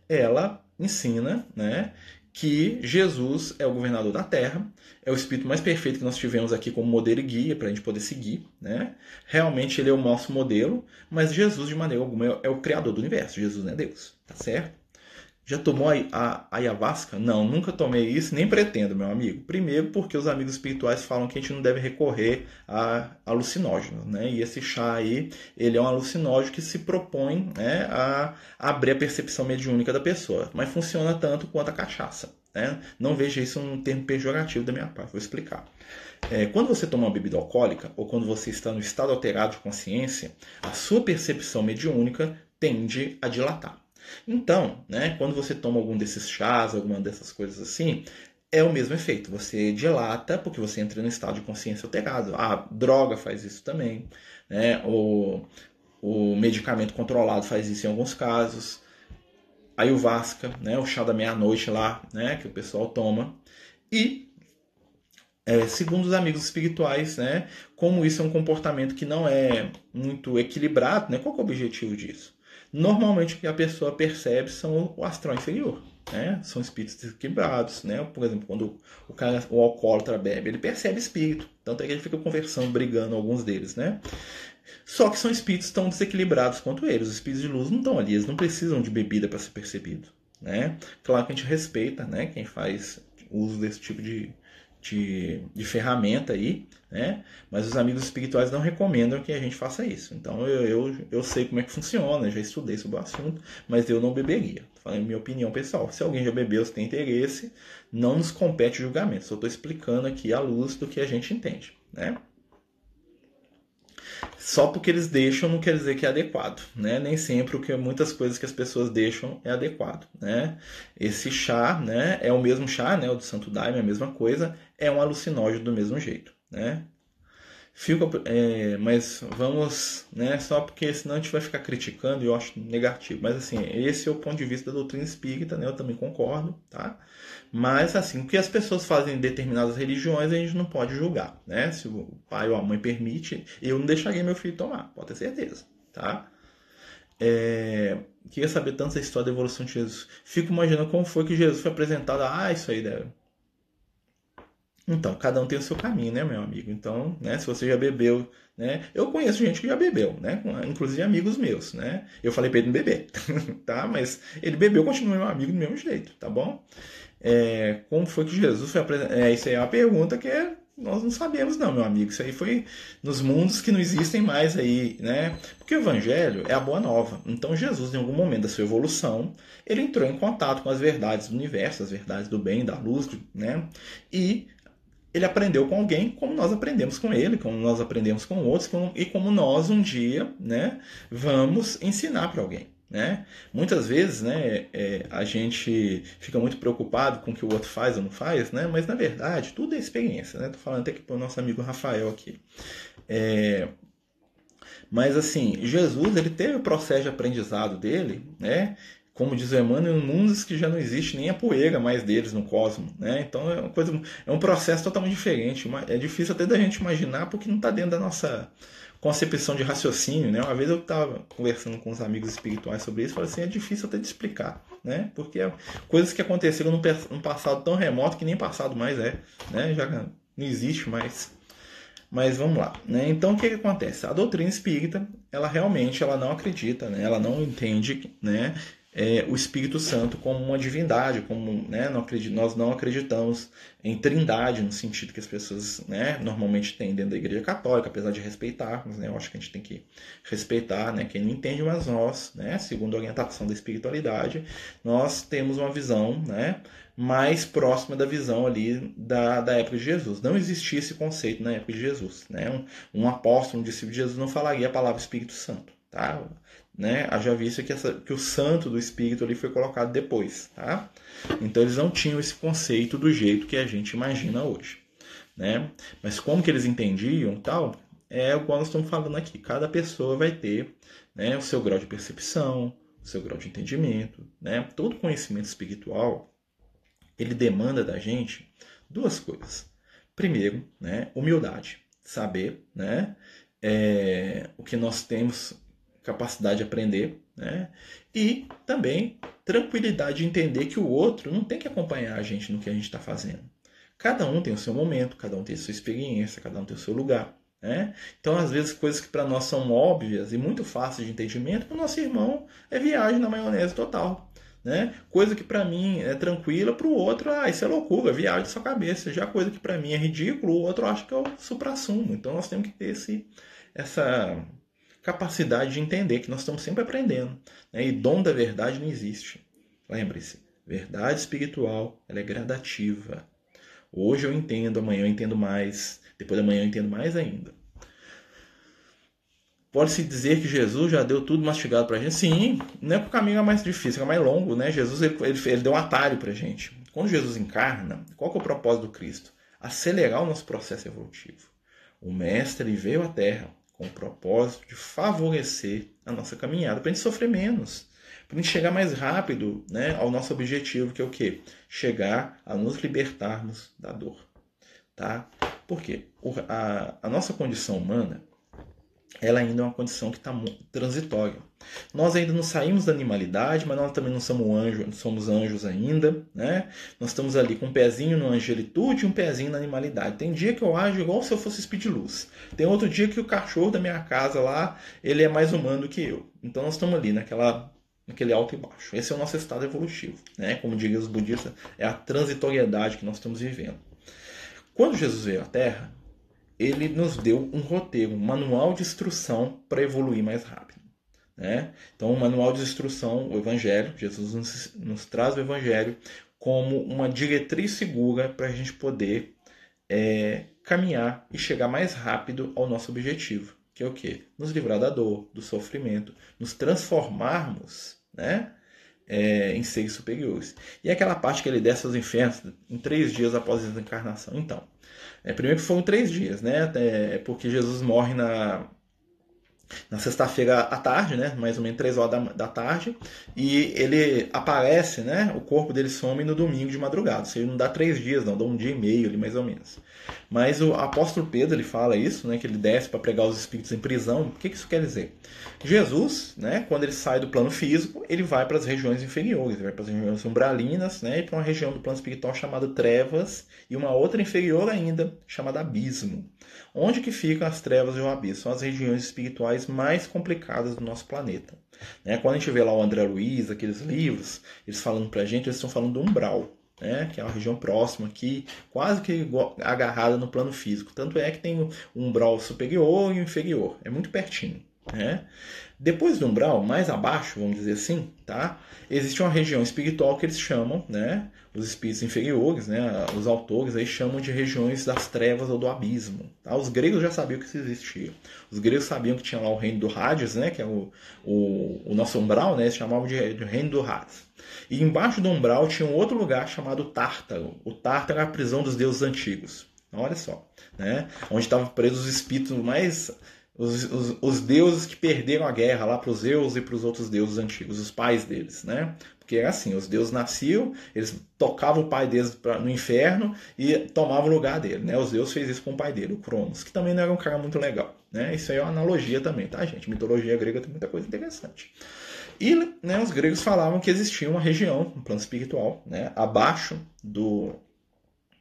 ela ensina né, que Jesus é o governador da Terra, é o espírito mais perfeito que nós tivemos aqui como modelo e guia para a gente poder seguir. Né? Realmente ele é o nosso modelo, mas Jesus, de maneira alguma, é, é o criador do universo. Jesus não é Deus, tá certo? Já tomou a, a, ayahuasca? Não, nunca tomei isso, nem pretendo, meu amigo. Primeiro, porque os amigos espirituais falam que a gente não deve recorrer a alucinógenos, né? E esse chá aí, ele é um alucinógeno que se propõe né, a abrir a percepção mediúnica da pessoa, mas funciona tanto quanto a cachaça. Né? Não veja isso um termo pejorativo da minha parte, vou explicar. É, quando você toma uma bebida alcoólica ou quando você está no estado alterado de consciência, a sua percepção mediúnica tende a dilatar. Então, né, quando você toma algum desses chás, alguma dessas coisas assim, é o mesmo efeito. Você dilata porque você entra no estado de consciência alterado. A droga faz isso também, né? O, o medicamento controlado faz isso em alguns casos. A ayahuasca, né, o chá da meia-noite lá, né, que o pessoal toma. E é, segundo os amigos espirituais, né, como isso é um comportamento que não é muito equilibrado, né, qual é o objetivo disso? Normalmente o que a pessoa percebe são o astral inferior. Né? São espíritos desequilibrados, né? Por exemplo, quando o cara, o alcoólatra bebe, ele percebe espírito. Tanto é que ele fica conversando, brigando alguns deles, né? Só que são espíritos tão desequilibrados quanto eles. Os espíritos de luz não estão ali, eles não precisam de bebida para ser percebido, né? Claro que a gente respeita, né? Quem faz uso desse tipo de, de, de ferramenta aí, né? Mas os amigos espirituais não recomendam que a gente faça isso. Então eu, eu, eu sei como é que funciona, já estudei sobre o assunto, mas eu não beberia. Minha opinião pessoal. Se alguém já bebeu, se tem interesse, não nos compete julgamento. Só estou explicando aqui à luz do que a gente entende, né? Só porque eles deixam não quer dizer que é adequado, né? Nem sempre o que muitas coisas que as pessoas deixam é adequado, né? Esse chá, né, é o mesmo chá, né, o do Santo Daime, é a mesma coisa, é um alucinógeno do mesmo jeito, né? Fico, é, mas vamos, né, só porque senão a gente vai ficar criticando e eu acho negativo. Mas assim, esse é o ponto de vista da doutrina espírita, né? Eu também concordo, tá? Mas, assim, o que as pessoas fazem em determinadas religiões a gente não pode julgar, né? Se o pai ou a mãe permite, eu não deixaria meu filho tomar, pode ter certeza, tá? É, queria saber tanto essa história da evolução de Jesus. Fico imaginando como foi que Jesus foi apresentado. Ah, isso aí deve. Então, cada um tem o seu caminho, né, meu amigo? Então, né, se você já bebeu, né? Eu conheço gente que já bebeu, né? Inclusive amigos meus, né? Eu falei para ele não beber, tá? Mas ele bebeu, continua meu amigo do mesmo jeito, tá bom? É, como foi que Jesus foi apresentado? É, isso aí é uma pergunta que é, nós não sabemos, não, meu amigo. Isso aí foi nos mundos que não existem mais aí, né? Porque o Evangelho é a boa nova. Então, Jesus, em algum momento da sua evolução, ele entrou em contato com as verdades do universo, as verdades do bem, da luz, né? E ele aprendeu com alguém como nós aprendemos com ele, como nós aprendemos com outros, como, e como nós um dia né, vamos ensinar para alguém. Né? Muitas vezes né, é, a gente fica muito preocupado com o que o outro faz ou não faz, né? mas na verdade tudo é experiência. Estou né? falando até que para o nosso amigo Rafael aqui. É, mas assim, Jesus ele teve o processo de aprendizado dele, né? Como diz o Emmanuel, em mundos que já não existe nem a poeira mais deles no cosmos, né? Então é uma coisa, é um processo totalmente diferente. É difícil até da gente imaginar porque não está dentro da nossa concepção de raciocínio, né? Uma vez eu estava conversando com os amigos espirituais sobre isso, falei assim, é difícil até de explicar, né? Porque é coisas que aconteceram num passado tão remoto que nem passado mais é, né? Já não existe mais. Mas vamos lá, né? Então o que, que acontece? A doutrina espírita, ela realmente ela não acredita, né? Ela não entende, né? É, o Espírito Santo como uma divindade, como né, não acredit, nós não acreditamos em trindade no sentido que as pessoas né, normalmente têm dentro da Igreja Católica, apesar de respeitarmos, né, eu acho que a gente tem que respeitar né, quem não entende, mas nós, né, segundo a orientação da espiritualidade, nós temos uma visão né, mais próxima da visão ali da, da época de Jesus. Não existia esse conceito na época de Jesus. Né? Um, um apóstolo, um discípulo de Jesus não falaria a palavra Espírito Santo. Tá? Né? Haja visto que, essa, que o santo do espírito ali foi colocado depois, tá? Então eles não tinham esse conceito do jeito que a gente imagina hoje, né? Mas como que eles entendiam tal, é o que nós estamos falando aqui. Cada pessoa vai ter né, o seu grau de percepção, o seu grau de entendimento, né? Todo conhecimento espiritual, ele demanda da gente duas coisas. Primeiro, né, humildade, saber, né, é, o que nós temos capacidade de aprender, né? E também tranquilidade de entender que o outro não tem que acompanhar a gente no que a gente está fazendo. Cada um tem o seu momento, cada um tem a sua experiência, cada um tem o seu lugar. Né? Então, às vezes, coisas que para nós são óbvias e muito fáceis de entendimento, para o nosso irmão é viagem na maionese total. Né? Coisa que para mim é tranquila, para o outro, ah, isso é loucura, viagem de sua cabeça. Já coisa que para mim é ridículo, o outro acha que é o supra-sumo. Então, nós temos que ter esse, essa capacidade de entender que nós estamos sempre aprendendo. Né? E dom da verdade não existe. Lembre-se, verdade espiritual ela é gradativa. Hoje eu entendo, amanhã eu entendo mais, depois da manhã eu entendo mais ainda. Pode-se dizer que Jesus já deu tudo mastigado para a gente? Sim, não é que o caminho é mais difícil, é mais longo. Né? Jesus ele, ele, deu um atalho para a gente. Quando Jesus encarna, qual é o propósito do Cristo? Acelerar o nosso processo evolutivo. O Mestre veio à Terra com o propósito de favorecer a nossa caminhada, para a gente sofrer menos, para a gente chegar mais rápido né, ao nosso objetivo, que é o quê? Chegar a nos libertarmos da dor. Tá? Por quê? A, a nossa condição humana ela ainda é uma condição que está transitória. Nós ainda não saímos da animalidade, mas nós também não somos anjos, somos anjos ainda, né? Nós estamos ali com um pezinho no angelitude e um pezinho na animalidade. Tem dia que eu ajo igual se eu fosse speed luz. Tem outro dia que o cachorro da minha casa lá, ele é mais humano do que eu. Então nós estamos ali naquela naquele alto e baixo. Esse é o nosso estado evolutivo, né? Como diriam os budistas, é a transitoriedade que nós estamos vivendo. Quando Jesus veio à Terra, ele nos deu um roteiro, um manual de instrução para evoluir mais rápido. Né? Então, o manual de instrução, o Evangelho, Jesus nos, nos traz o Evangelho como uma diretriz segura para a gente poder é, caminhar e chegar mais rápido ao nosso objetivo, que é o quê? Nos livrar da dor, do sofrimento, nos transformarmos né? É, em seres superiores. E aquela parte que ele desce aos infernos em três dias após a desencarnação. Então, é, primeiro que foram três dias, né? É, porque Jesus morre na, na sexta-feira à tarde, né, mais ou menos 3 horas da, da, tarde, e ele aparece, né, o corpo dele some no domingo de madrugada. Isso não dá três dias, não, dá um dia e meio ali, mais ou menos. Mas o apóstolo Pedro, ele fala isso, né, que ele desce para pregar os espíritos em prisão. O que, que isso quer dizer? Jesus, né, quando ele sai do plano físico, ele vai para as regiões inferiores, ele vai para as regiões umbralinas, né, e para uma região do plano espiritual chamada trevas, e uma outra inferior ainda, chamada abismo. Onde que ficam as trevas e o abismo? São as regiões espirituais mais complicadas do nosso planeta. Né? Quando a gente vê lá o André Luiz, aqueles livros, eles falando para a gente, eles estão falando do umbral. Né, que é uma região próxima aqui, quase que agarrada no plano físico. Tanto é que tem um umbral superior e inferior. É muito pertinho. Né? Depois do umbral, mais abaixo, vamos dizer assim, tá? existe uma região espiritual que eles chamam, né? os espíritos inferiores, né? os autores aí chamam de regiões das trevas ou do abismo. Tá? Os gregos já sabiam que isso existia. Os gregos sabiam que tinha lá o reino do Hades, né? que é o, o, o nosso umbral, né? eles chamavam de, reino do Hades. E embaixo do umbral tinha um outro lugar chamado Tártaro. O Tártaro é a prisão dos deuses antigos. Olha só, né? onde estavam presos os espíritos mais os, os, os, deuses que perderam a guerra lá para os Zeus e para os outros deuses antigos, os pais deles, né? Porque era assim, os deuses nasciam, eles tocavam o pai deles pra, no inferno e tomavam o lugar dele, né? Os Zeus fez isso com o pai dele, o Cronos, que também não era um cara muito legal, né? Isso aí é uma analogia também, tá, gente? Mitologia grega tem muita coisa interessante. E né, os gregos falavam que existia uma região, um plano espiritual, né, abaixo do,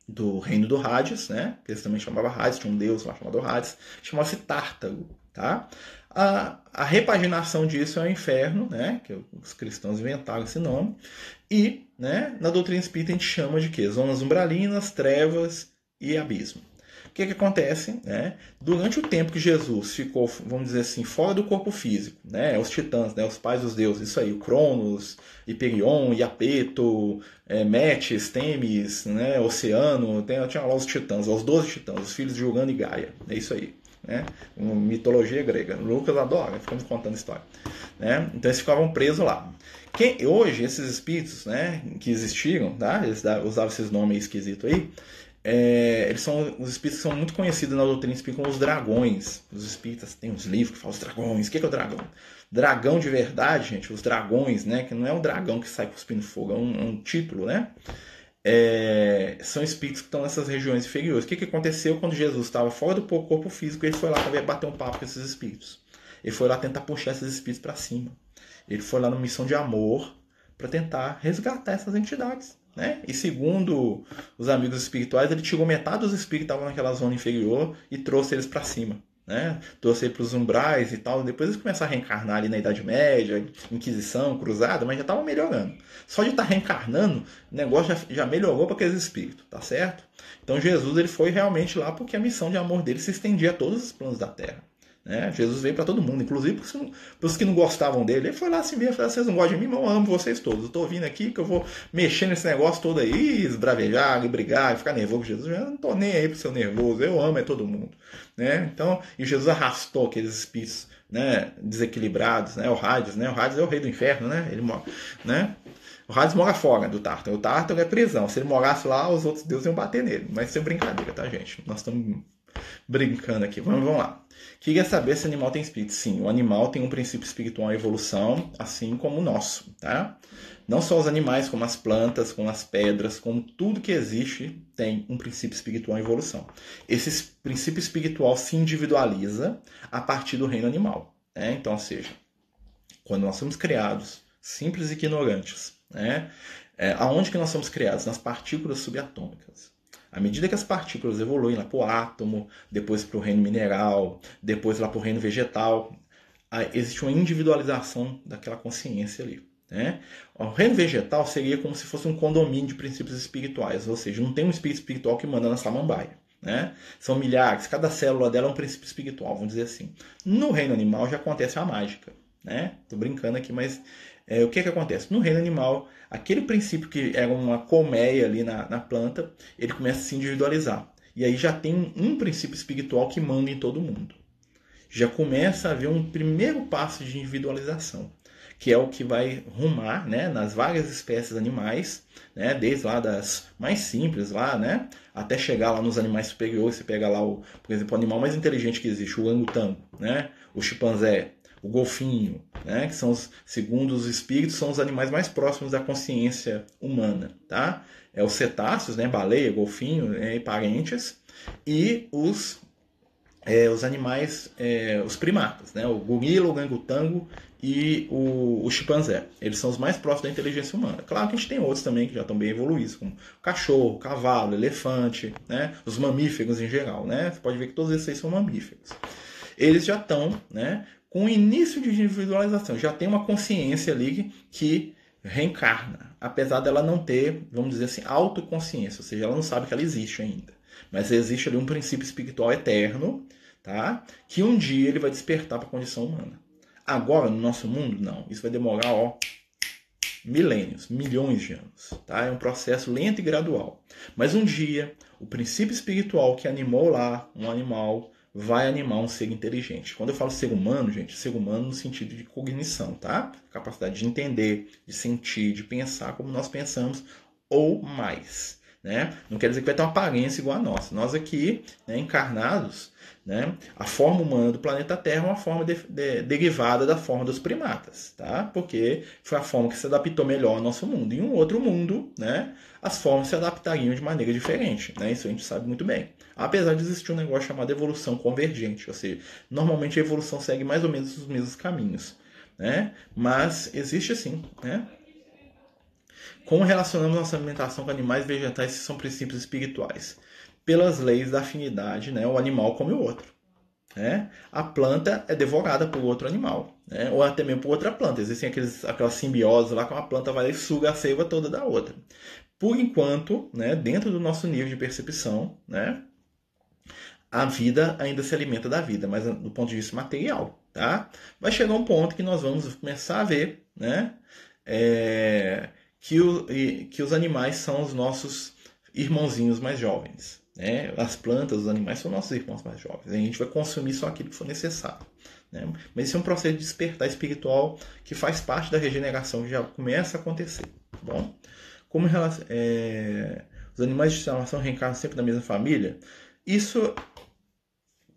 do reino do Hades, né? Que eles também chamavam Hades, tinha um deus lá chamado Hades, chamava-se Tártaro, tá? A, a, repaginação disso é o inferno, né? Que os cristãos inventaram esse nome. E, né, na doutrina espírita a gente chama de quê? Zonas umbralinas, trevas e abismo. Que, que acontece? Né? Durante o tempo que Jesus ficou, vamos dizer assim, fora do corpo físico, né? os titãs, né? os pais dos deuses, isso aí, o Cronos, Hyperion, Iapeto, é, Metis, Temis, né? Oceano, tem, tinha lá os titãs, os 12 titãs, os filhos de Urano e Gaia, é isso aí. Né? Mitologia grega. Lucas adora, ficamos contando história. Né? Então eles ficavam presos lá. Quem, hoje, esses espíritos né, que existiram, tá? eles usavam esses nomes esquisitos aí, é, eles são os espíritos são muito conhecidos na doutrina espírita como os dragões. Os espíritas têm uns livros que falam os dragões. O que é, que é o dragão? Dragão de verdade, gente, os dragões, né? Que não é um dragão que sai cuspindo fogo, é um, é um título, né? É, são espíritos que estão nessas regiões inferiores. O que, que aconteceu quando Jesus estava fora do corpo físico? Ele foi lá para bater um papo com esses espíritos. Ele foi lá tentar puxar esses espíritos para cima. Ele foi lá numa missão de amor para tentar resgatar essas entidades. Né? E segundo os amigos espirituais, ele tirou metade dos espíritos que estavam naquela zona inferior e trouxe eles para cima. Né? Trouxe para os umbrais e tal. Depois eles começaram a reencarnar ali na Idade Média, Inquisição, Cruzada, mas já estavam melhorando. Só de estar tá reencarnando, o negócio já, já melhorou para aqueles espíritos, tá certo? Então Jesus ele foi realmente lá porque a missão de amor dele se estendia a todos os planos da Terra. Né? Jesus veio para todo mundo, inclusive para os que não gostavam dele. Ele foi lá assim mesmo, falou, vocês não gostam de mim, mas eu amo vocês todos. Eu estou vindo aqui que eu vou mexer nesse negócio todo aí, esbravejar, brigar, ficar nervoso com Jesus. Eu não estou nem aí para ser nervoso, eu amo é todo mundo. Né? Então, e Jesus arrastou aqueles espíritos né, desequilibrados, né? o Hades, né? o Hades é o rei do inferno, né? ele mora, né? O Hades mora fora do Tártaro. O Tártaro é prisão. Se ele morasse lá, os outros deuses iam bater nele. Mas isso é brincadeira, tá, gente? Nós estamos brincando aqui. Vamos, vamos lá. Queria saber se animal tem espírito. Sim, o animal tem um princípio espiritual, a evolução, assim como o nosso, tá? Não só os animais, como as plantas, como as pedras, como tudo que existe tem um princípio espiritual em evolução. Esse princípio espiritual se individualiza a partir do reino animal. Né? Então, ou seja, quando nós somos criados simples e ignorantes, né? É, aonde que nós somos criados? Nas partículas subatômicas. À medida que as partículas evoluem lá para o átomo, depois para o reino mineral, depois lá para o reino vegetal, existe uma individualização daquela consciência ali. Né? O reino vegetal seria como se fosse um condomínio de princípios espirituais, ou seja, não tem um espírito espiritual que manda na samambaia. Né? São milhares, cada célula dela é um princípio espiritual, vamos dizer assim. No reino animal já acontece a mágica. Né? Tô brincando aqui, mas é, o que, que acontece? No reino animal, aquele princípio que era uma colmeia ali na, na planta, ele começa a se individualizar. E aí já tem um princípio espiritual que manda em todo mundo. Já começa a haver um primeiro passo de individualização. que é o que vai rumar né, nas várias espécies animais, né, desde lá das mais simples lá, né, até chegar lá nos animais superiores, você pega lá, o, por exemplo, o animal mais inteligente que existe, o orangotango, né, o chimpanzé, o golfinho, né, que são os, segundo os espíritos, são os animais mais próximos da consciência humana, tá? É os cetáceos, né, baleia, golfinho né, e parentes, e os é, os animais, é, os primatas, né? o gorila, o gangutango e o, o, chimpanzé. Eles são os mais próximos da inteligência humana. Claro que a gente tem outros também que já estão bem evoluídos, como cachorro, cavalo, elefante, né? os mamíferos em geral. Né? Você pode ver que todos esses são mamíferos. Eles já estão né, com o início de individualização, já tem uma consciência ali que reencarna, apesar dela não ter, vamos dizer assim, autoconsciência, ou seja, ela não sabe que ela existe ainda. Mas existe ali um princípio espiritual eterno tá? Que um dia ele vai despertar para a condição humana. Agora, no nosso mundo, não. Isso vai demorar, ó, milênios, milhões de anos, tá? É um processo lento e gradual. Mas um dia, o princípio espiritual que animou lá um animal vai animar um ser inteligente. Quando eu falo ser humano, gente, ser humano no sentido de cognição, tá? Capacidade de entender, de sentir, de pensar como nós pensamos ou mais, né? Não quer dizer que vai ter uma aparência igual a nossa. Nós aqui, né, encarnados, né? A forma humana do planeta Terra é uma forma de, de, derivada da forma dos primatas, tá? porque foi a forma que se adaptou melhor ao nosso mundo. Em um outro mundo, né, as formas se adaptariam de maneira diferente. Né? Isso a gente sabe muito bem. Apesar de existir um negócio chamado evolução convergente, ou seja, normalmente a evolução segue mais ou menos os mesmos caminhos. Né? Mas existe assim. Né? Como relacionamos nossa alimentação com animais vegetais, que são princípios espirituais? pelas leis da afinidade, né? O animal come o outro. Né? A planta é devorada por outro animal, né? ou até mesmo por outra planta. Existem aqueles, aquelas simbioses lá que uma planta vai e suga a seiva toda da outra. Por enquanto, né, dentro do nosso nível de percepção, né, a vida ainda se alimenta da vida, mas do ponto de vista material. Tá? Vai chegar um ponto que nós vamos começar a ver né, é, que, o, que os animais são os nossos irmãozinhos mais jovens. Né? As plantas, os animais são nossos irmãos mais jovens. A gente vai consumir só aquilo que for necessário. Né? Mas isso é um processo de despertar espiritual que faz parte da regeneração que já começa a acontecer. Tá bom? Como é, os animais de estimação reencarnam sempre na mesma família, isso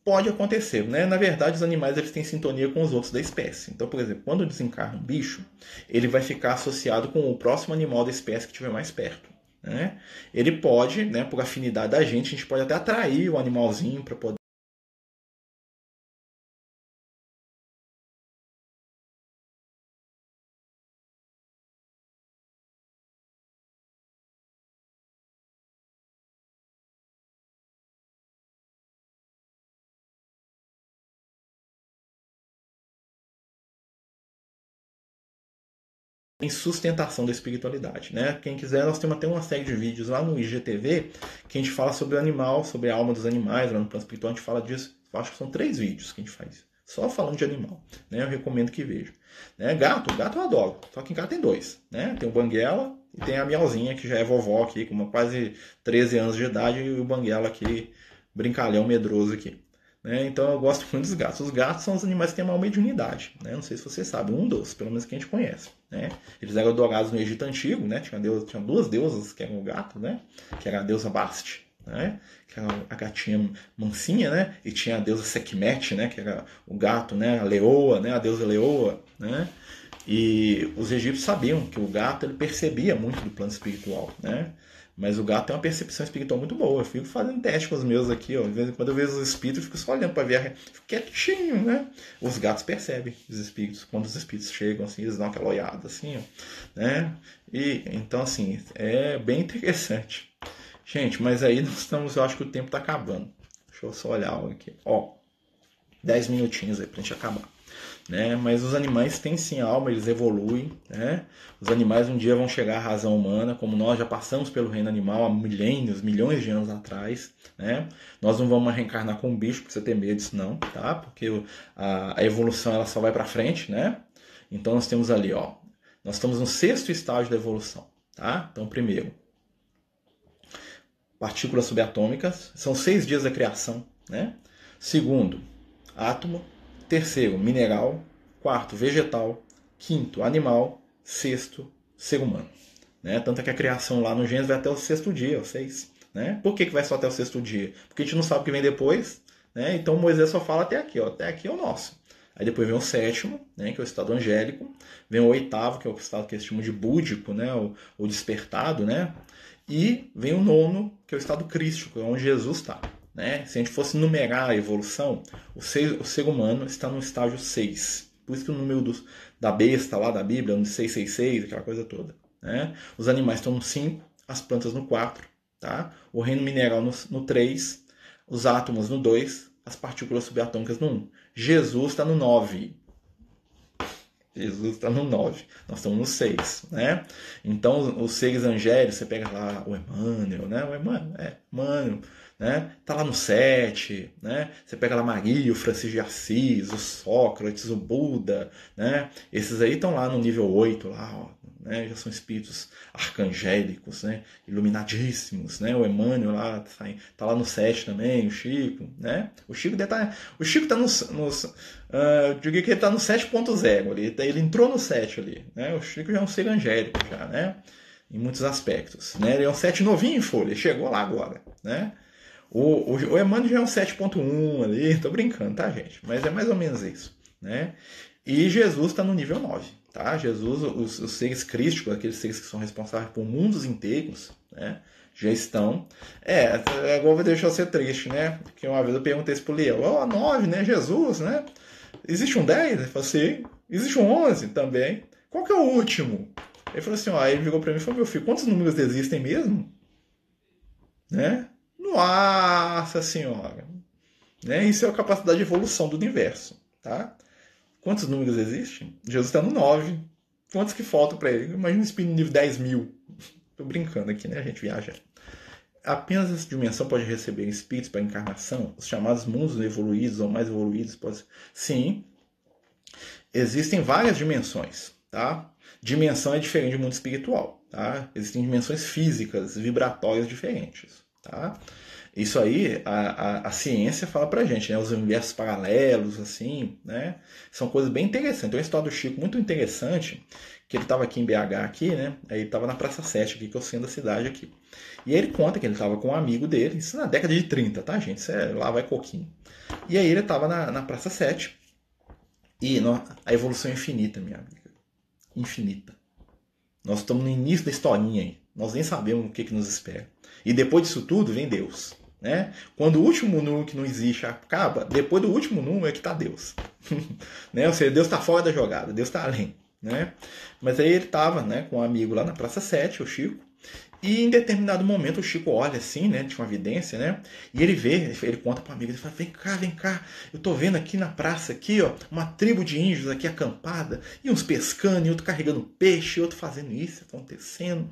pode acontecer. Né? Na verdade, os animais eles têm sintonia com os outros da espécie. Então, por exemplo, quando desencarna um bicho, ele vai ficar associado com o próximo animal da espécie que estiver mais perto. Né? Ele pode, né, por afinidade da gente, a gente pode até atrair o animalzinho para poder em sustentação da espiritualidade. Né? Quem quiser, nós temos até uma série de vídeos lá no IGTV que a gente fala sobre o animal, sobre a alma dos animais, lá no plano espiritual a gente fala disso. Acho que são três vídeos que a gente faz. Só falando de animal. Né? Eu recomendo que vejam. Né? Gato, gato eu adoro. Só que em casa tem dois. Né? Tem o Banguela e tem a Miauzinha, que já é vovó aqui, com quase 13 anos de idade, e o Banguela aqui, brincalhão medroso aqui. Né? Então eu gosto muito dos gatos. Os gatos são os animais que têm maior mediunidade. Né? Não sei se você sabe, um dos, pelo menos que a gente conhece. Né? Eles eram adorados no Egito Antigo, né? tinha, tinha duas deusas que eram o gato, né? que era a deusa Bast, né? que era a gatinha mansinha, né? e tinha a deusa Sekhmet, né? que era o gato, né? a leoa, né? a deusa leoa. Né? E os egípcios sabiam que o gato ele percebia muito do plano espiritual. Né? Mas o gato tem uma percepção espiritual muito boa. Eu fico fazendo teste com os meus aqui, ó. Quando eu vejo os espíritos, eu fico só olhando para ver. Fico quietinho, né? Os gatos percebem os espíritos. Quando os espíritos chegam, assim, eles dão aquela olhada, assim, ó. Né? E, então, assim, é bem interessante. Gente, mas aí nós estamos, eu acho que o tempo está acabando. Deixa eu só olhar aqui. Ó, 10 minutinhos aí pra gente acabar né? Mas os animais têm sim alma, eles evoluem, né? Os animais um dia vão chegar à razão humana, como nós já passamos pelo reino animal há milênios, milhões de anos atrás, né? Nós não vamos reencarnar com um bicho, para você ter medo disso não, tá? Porque a, a evolução ela só vai para frente, né? Então nós temos ali, ó, nós estamos no sexto estágio da evolução, tá? Então primeiro, partículas subatômicas, são seis dias da criação, né? Segundo, átomo, Terceiro, mineral. Quarto, vegetal. quinto, animal, sexto, ser humano. Né? Tanto é que a criação lá no Gênesis vai até o sexto dia, o seis. Né? Por que, que vai só até o sexto dia? Porque a gente não sabe o que vem depois. Né? Então Moisés só fala até aqui, ó, até aqui é o nosso. Aí depois vem o sétimo, né, que é o estado angélico. Vem o oitavo, que é o estado que eles chamam de búdico, né, o, o despertado, né? E vem o nono, que é o estado crístico, é onde Jesus está. Né? Se a gente fosse numerar a evolução, o ser, o ser humano está no estágio 6. Por isso que o número do, da besta lá da Bíblia um 666, aquela coisa toda. Né? Os animais estão no 5, as plantas no 4, tá? o reino mineral no, no 3, os átomos no 2, as partículas subatômicas no 1. Jesus está no 9. Jesus está no 9, nós estamos no 6, né? Então, os seres angélicos, você pega lá o Emmanuel, né? O Emmanuel, é, Emmanuel, né? Tá lá no 7, né? Você pega lá Maria, o Francisco de Assis, o Sócrates, o Buda, né? Esses aí estão lá no nível 8, lá, ó, né? já são espíritos arcangélicos, né? iluminadíssimos, né? O Emmanuel lá tá, tá lá no 7 também, o Chico, né? O Chico tá, o Chico tá no, no uh, eu diria que ele tá no 7.0 ali, ele entrou no 7 ali, né? O Chico já é um ser angélico já, né? Em muitos aspectos, né? Ele é um 7 novinho em folha, chegou lá agora, né? O, o, o Emmanuel já é um 7.1 ali, tô brincando, tá, gente? Mas é mais ou menos isso, né? E Jesus está no nível 9, Tá? Jesus, os, os seres aqueles seres que são responsáveis por mundos inteiros, né? já estão. É, agora vai deixar você triste, né? Porque uma vez eu perguntei isso pro Leão, ó, oh, 9, né? Jesus, né? Existe um 10? Ele falou assim, existe um 11 também. Qual que é o último? Ele falou assim, ó, aí ele virou para mim e falou, meu filho, quantos números existem mesmo? Né? Nossa senhora! Né? Isso é a capacidade de evolução do universo, tá? Quantos números existem? Jesus está no 9. Quantos que faltam para ele? Imagina um espírito nível 10 mil. Tô brincando aqui, né? A gente viaja. Apenas essa dimensão pode receber espíritos para encarnação, os chamados mundos evoluídos ou mais evoluídos. Pode... Sim, existem várias dimensões, tá? Dimensão é diferente do mundo espiritual, tá? Existem dimensões físicas, vibratórias diferentes, tá? Isso aí, a, a, a, ciência fala pra gente, né? Os universos paralelos, assim, né? São coisas bem interessantes. Tem uma história do Chico muito interessante, que ele estava aqui em BH, aqui, né? Aí ele estava na Praça 7, aqui, que é o centro da cidade aqui. E aí ele conta que ele estava com um amigo dele, isso na década de 30, tá, gente? Isso é, lá vai coquinho. E aí ele estava na, na Praça 7, e no, a evolução é infinita, minha amiga. Infinita. Nós estamos no início da historinha aí. Nós nem sabemos o que, que nos espera. E depois disso tudo vem Deus. Né? Quando o último número que não existe acaba, depois do último número é que está Deus. né? Ou seja, Deus está fora da jogada, Deus está além. Né? Mas aí ele estava né, com um amigo lá na Praça 7, o Chico, e em determinado momento o Chico olha assim, né? Tinha uma evidência, né? E ele vê, ele conta para o amigo, ele fala: Vem cá, vem cá, eu tô vendo aqui na praça, aqui, ó, uma tribo de índios aqui acampada, e uns pescando, e outro carregando peixe, e outro fazendo isso, acontecendo.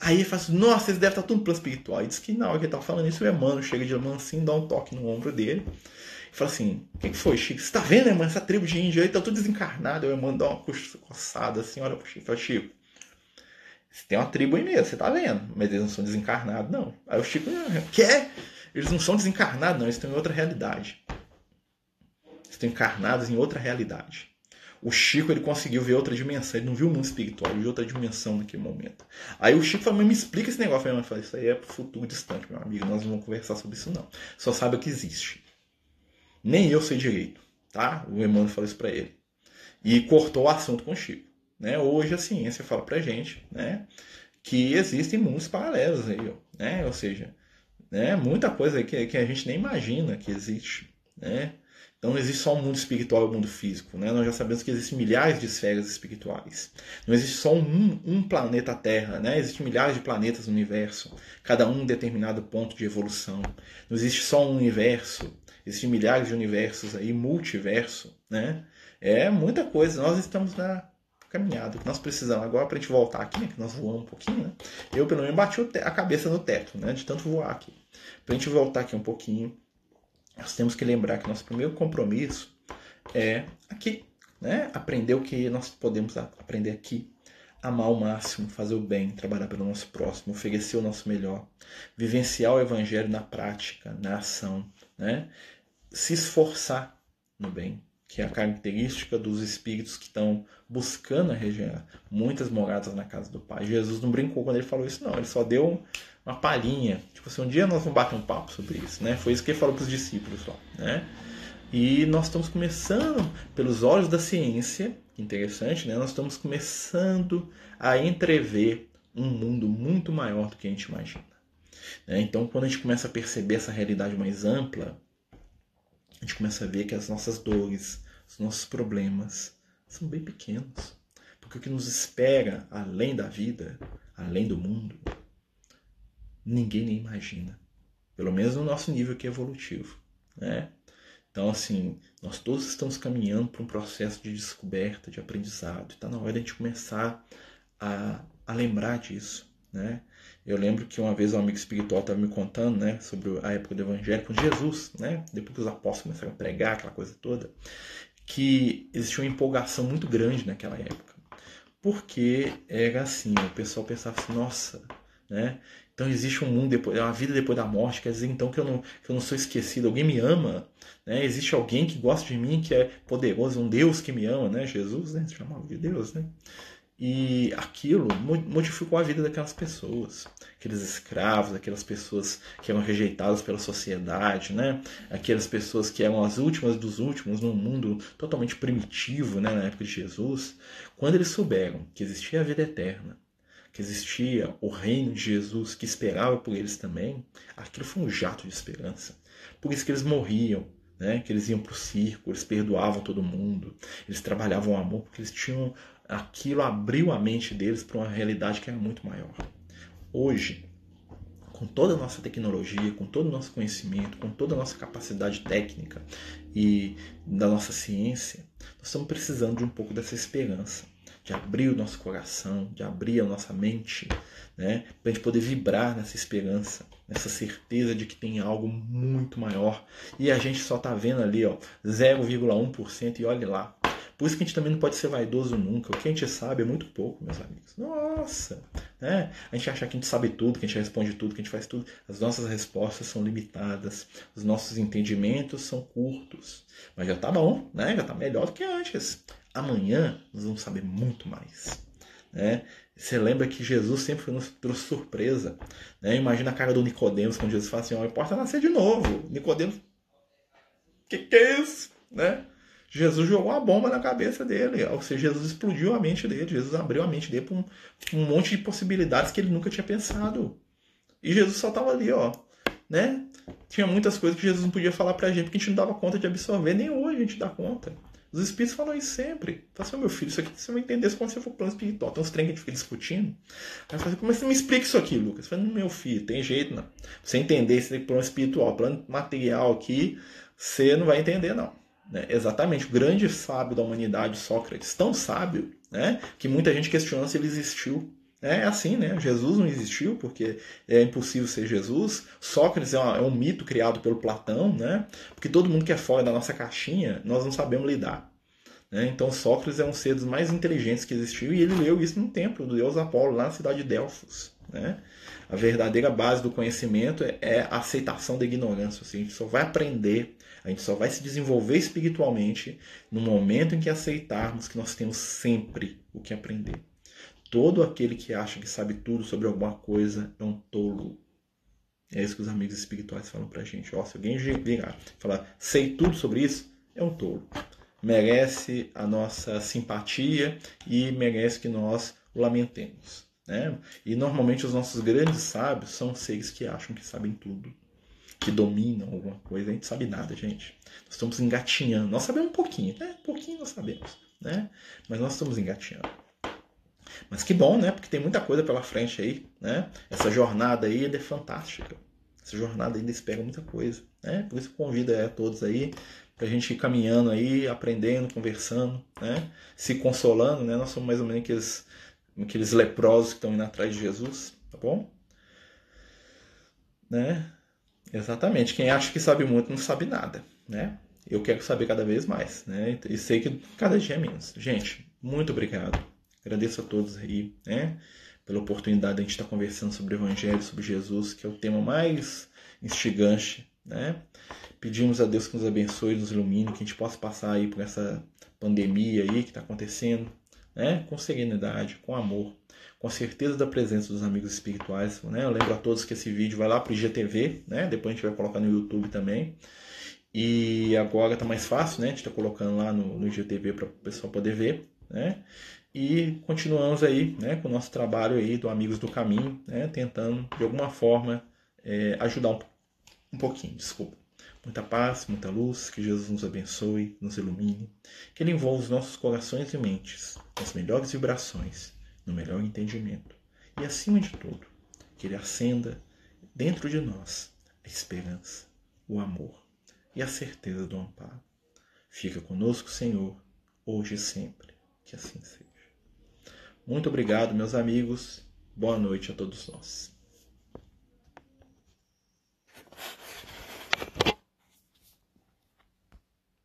Aí ele fala assim: Nossa, eles devem estar tudo plano espiritual. E diz que na hora que ele tava falando isso, o Emmanuel chega de mansinho, dá um toque no ombro dele. E fala assim: O que, foi, Chico? Você tá vendo, irmão? Essa tribo de índio aí tá tudo desencarnado. Aí o Emmanuel dá uma coçada assim, olha pro Chico fala: Chico você tem uma tribo aí mesmo, você tá vendo. Mas eles não são desencarnados, não. Aí o Chico, quer? Eles não são desencarnados, não. Eles estão em outra realidade. Eles estão encarnados em outra realidade. O Chico ele conseguiu ver outra dimensão. Ele não viu o mundo espiritual, ele viu outra dimensão naquele momento. Aí o Chico falou, mas me explica esse negócio. Eu falei, isso aí é pro futuro distante, meu amigo. Nós não vamos conversar sobre isso, não. Só saiba que existe. Nem eu sei direito, tá? O Emmanuel falou isso pra ele. E cortou o assunto com o Chico. Né? Hoje a ciência fala para gente né, que existem mundos paralelos aí, né? ou seja, né, muita coisa que, que a gente nem imagina que existe. Né? Então não existe só um mundo espiritual e um mundo físico. Né? Nós já sabemos que existem milhares de esferas espirituais. Não existe só um, um planeta Terra. Né? Existem milhares de planetas no universo, cada um em determinado ponto de evolução. Não existe só um universo. Existem milhares de universos aí, multiverso. Né? É muita coisa. Nós estamos na caminhada que nós precisamos agora para a gente voltar aqui, né, que nós voamos um pouquinho, né? Eu, pelo menos, bati a cabeça no teto, né? De tanto voar aqui. Para a gente voltar aqui um pouquinho, nós temos que lembrar que nosso primeiro compromisso é aqui, né? Aprender o que nós podemos aprender aqui. Amar o máximo, fazer o bem, trabalhar pelo nosso próximo, oferecer o nosso melhor, vivenciar o evangelho na prática, na ação, né? Se esforçar no bem, que é a característica dos espíritos que estão buscando a regenerar. Muitas moradas na casa do Pai. Jesus não brincou quando ele falou isso, não. Ele só deu uma palhinha. Tipo assim, um dia nós vamos bater um papo sobre isso, né? Foi isso que ele falou para os discípulos só, né? E nós estamos começando, pelos olhos da ciência, interessante, né? Nós estamos começando a entrever um mundo muito maior do que a gente imagina. Né? Então, quando a gente começa a perceber essa realidade mais ampla, a gente começa a ver que as nossas dores, os nossos problemas são bem pequenos. Porque o que nos espera além da vida, além do mundo, ninguém nem imagina. Pelo menos no nosso nível aqui evolutivo. Né? Então, assim, nós todos estamos caminhando para um processo de descoberta, de aprendizado. Está na hora de a gente começar a, a lembrar disso. Né? Eu lembro que uma vez um amigo espiritual estava me contando, né, sobre a época do Evangelho com Jesus, né, depois que os apóstolos começaram a pregar aquela coisa toda, que existia uma empolgação muito grande naquela época, porque era assim, o pessoal pensava assim, nossa, né, então existe um mundo depois, uma vida depois da morte, quer dizer então que eu não, que eu não sou esquecido, alguém me ama, né, existe alguém que gosta de mim, que é poderoso, um Deus que me ama, né, Jesus, né, chamava de Deus, né, e aquilo modificou a vida daquelas pessoas, aqueles escravos, aquelas pessoas que eram rejeitadas pela sociedade, né? Aquelas pessoas que eram as últimas dos últimos num mundo totalmente primitivo, né? Na época de Jesus, quando eles souberam que existia a vida eterna, que existia o reino de Jesus que esperava por eles também, aquilo foi um jato de esperança. Por isso que eles morriam, né? Que eles iam para o circo, eles perdoavam todo mundo, eles trabalhavam o amor porque eles tinham aquilo abriu a mente deles para uma realidade que era muito maior. Hoje, com toda a nossa tecnologia, com todo o nosso conhecimento, com toda a nossa capacidade técnica e da nossa ciência, nós estamos precisando de um pouco dessa esperança, de abrir o nosso coração, de abrir a nossa mente, né, para a gente poder vibrar nessa esperança, nessa certeza de que tem algo muito maior. E a gente só está vendo ali, ó, 0,1% e olhe lá, por isso que a gente também não pode ser vaidoso nunca. O que a gente sabe é muito pouco, meus amigos. Nossa! Né? A gente acha que a gente sabe tudo, que a gente responde tudo, que a gente faz tudo. As nossas respostas são limitadas, os nossos entendimentos são curtos. Mas já tá bom, né? Já tá melhor do que antes. Amanhã nós vamos saber muito mais. Né? Você lembra que Jesus sempre nos trouxe surpresa. Né? Imagina a cara do Nicodemos quando Jesus fala assim: ó, importa nascer de novo. Nicodemos, que que é isso? Né? Jesus jogou uma bomba na cabeça dele, ou seja, Jesus explodiu a mente dele, Jesus abriu a mente dele para um, um, monte de possibilidades que ele nunca tinha pensado. E Jesus só estava ali, ó, né? Tinha muitas coisas que Jesus não podia falar pra gente, porque a gente não dava conta de absorver, nem hoje a gente dá conta. Os espíritos falam isso sempre. Fala assim, meu filho, isso aqui você vai entender quando você for plano espiritual. Tem uns trem que a gente fica discutindo. Aí eu falo assim, como você me explica isso aqui, Lucas? Falei, meu filho, tem jeito não. Você entender esse plano espiritual, plano material aqui, você não vai entender, não. Né? Exatamente, o grande sábio da humanidade, Sócrates, tão sábio né? que muita gente questiona se ele existiu. É assim, né? Jesus não existiu porque é impossível ser Jesus. Sócrates é, uma, é, um mito criado pelo Platão, né? Porque todo mundo que é fora da nossa caixinha, nós não sabemos lidar. Né? Então Sócrates é um ser dos mais inteligentes que existiu e ele leu isso no templo do deus Apolo, lá na cidade de Delfos. Né? A verdadeira base do conhecimento é, é a aceitação da ignorância. Assim, a gente só vai aprender a gente só vai se desenvolver espiritualmente no momento em que aceitarmos que nós temos sempre o que aprender. Todo aquele que acha que sabe tudo sobre alguma coisa é um tolo. É isso que os amigos espirituais falam pra gente. Ó, se alguém virar e falar, sei tudo sobre isso, é um tolo. Merece a nossa simpatia e merece que nós o lamentemos. Né? E normalmente os nossos grandes sábios são seres que acham que sabem tudo que dominam alguma coisa, a gente sabe nada, gente. Nós estamos engatinhando. Nós sabemos um pouquinho, né? Um pouquinho nós sabemos, né? Mas nós estamos engatinhando. Mas que bom, né? Porque tem muita coisa pela frente aí, né? Essa jornada aí é fantástica. Essa jornada ainda espera muita coisa, né? Por isso convido a todos aí para a gente ir caminhando aí, aprendendo, conversando, né? Se consolando, né? Nós somos mais ou menos aqueles, aqueles leprosos que estão indo atrás de Jesus, tá bom? Né? Exatamente. Quem acha que sabe muito não sabe nada, né? Eu quero saber cada vez mais, né? E sei que cada dia é menos. Gente, muito obrigado. Agradeço a todos aí, né? Pela oportunidade de a gente estar conversando sobre o Evangelho, sobre Jesus, que é o tema mais instigante, né? Pedimos a Deus que nos abençoe, nos ilumine, que a gente possa passar aí por essa pandemia aí que está acontecendo, né? Com serenidade, com amor, com certeza da presença dos amigos espirituais, né? Eu lembro a todos que esse vídeo vai lá para o IGTV, né? Depois a gente vai colocar no YouTube também. E agora tá mais fácil, né? A gente tá colocando lá no, no IGTV para o pessoal poder ver, né? E continuamos aí, né, com o nosso trabalho aí do Amigos do Caminho, né, tentando de alguma forma é, ajudar um, um pouquinho, desculpa. Muita paz, muita luz, que Jesus nos abençoe, nos ilumine, que Ele envolva os nossos corações e mentes as melhores vibrações, no melhor entendimento. E acima de tudo, que Ele acenda dentro de nós a esperança, o amor e a certeza do amparo. Fica conosco, Senhor, hoje e sempre. Que assim seja. Muito obrigado, meus amigos. Boa noite a todos nós.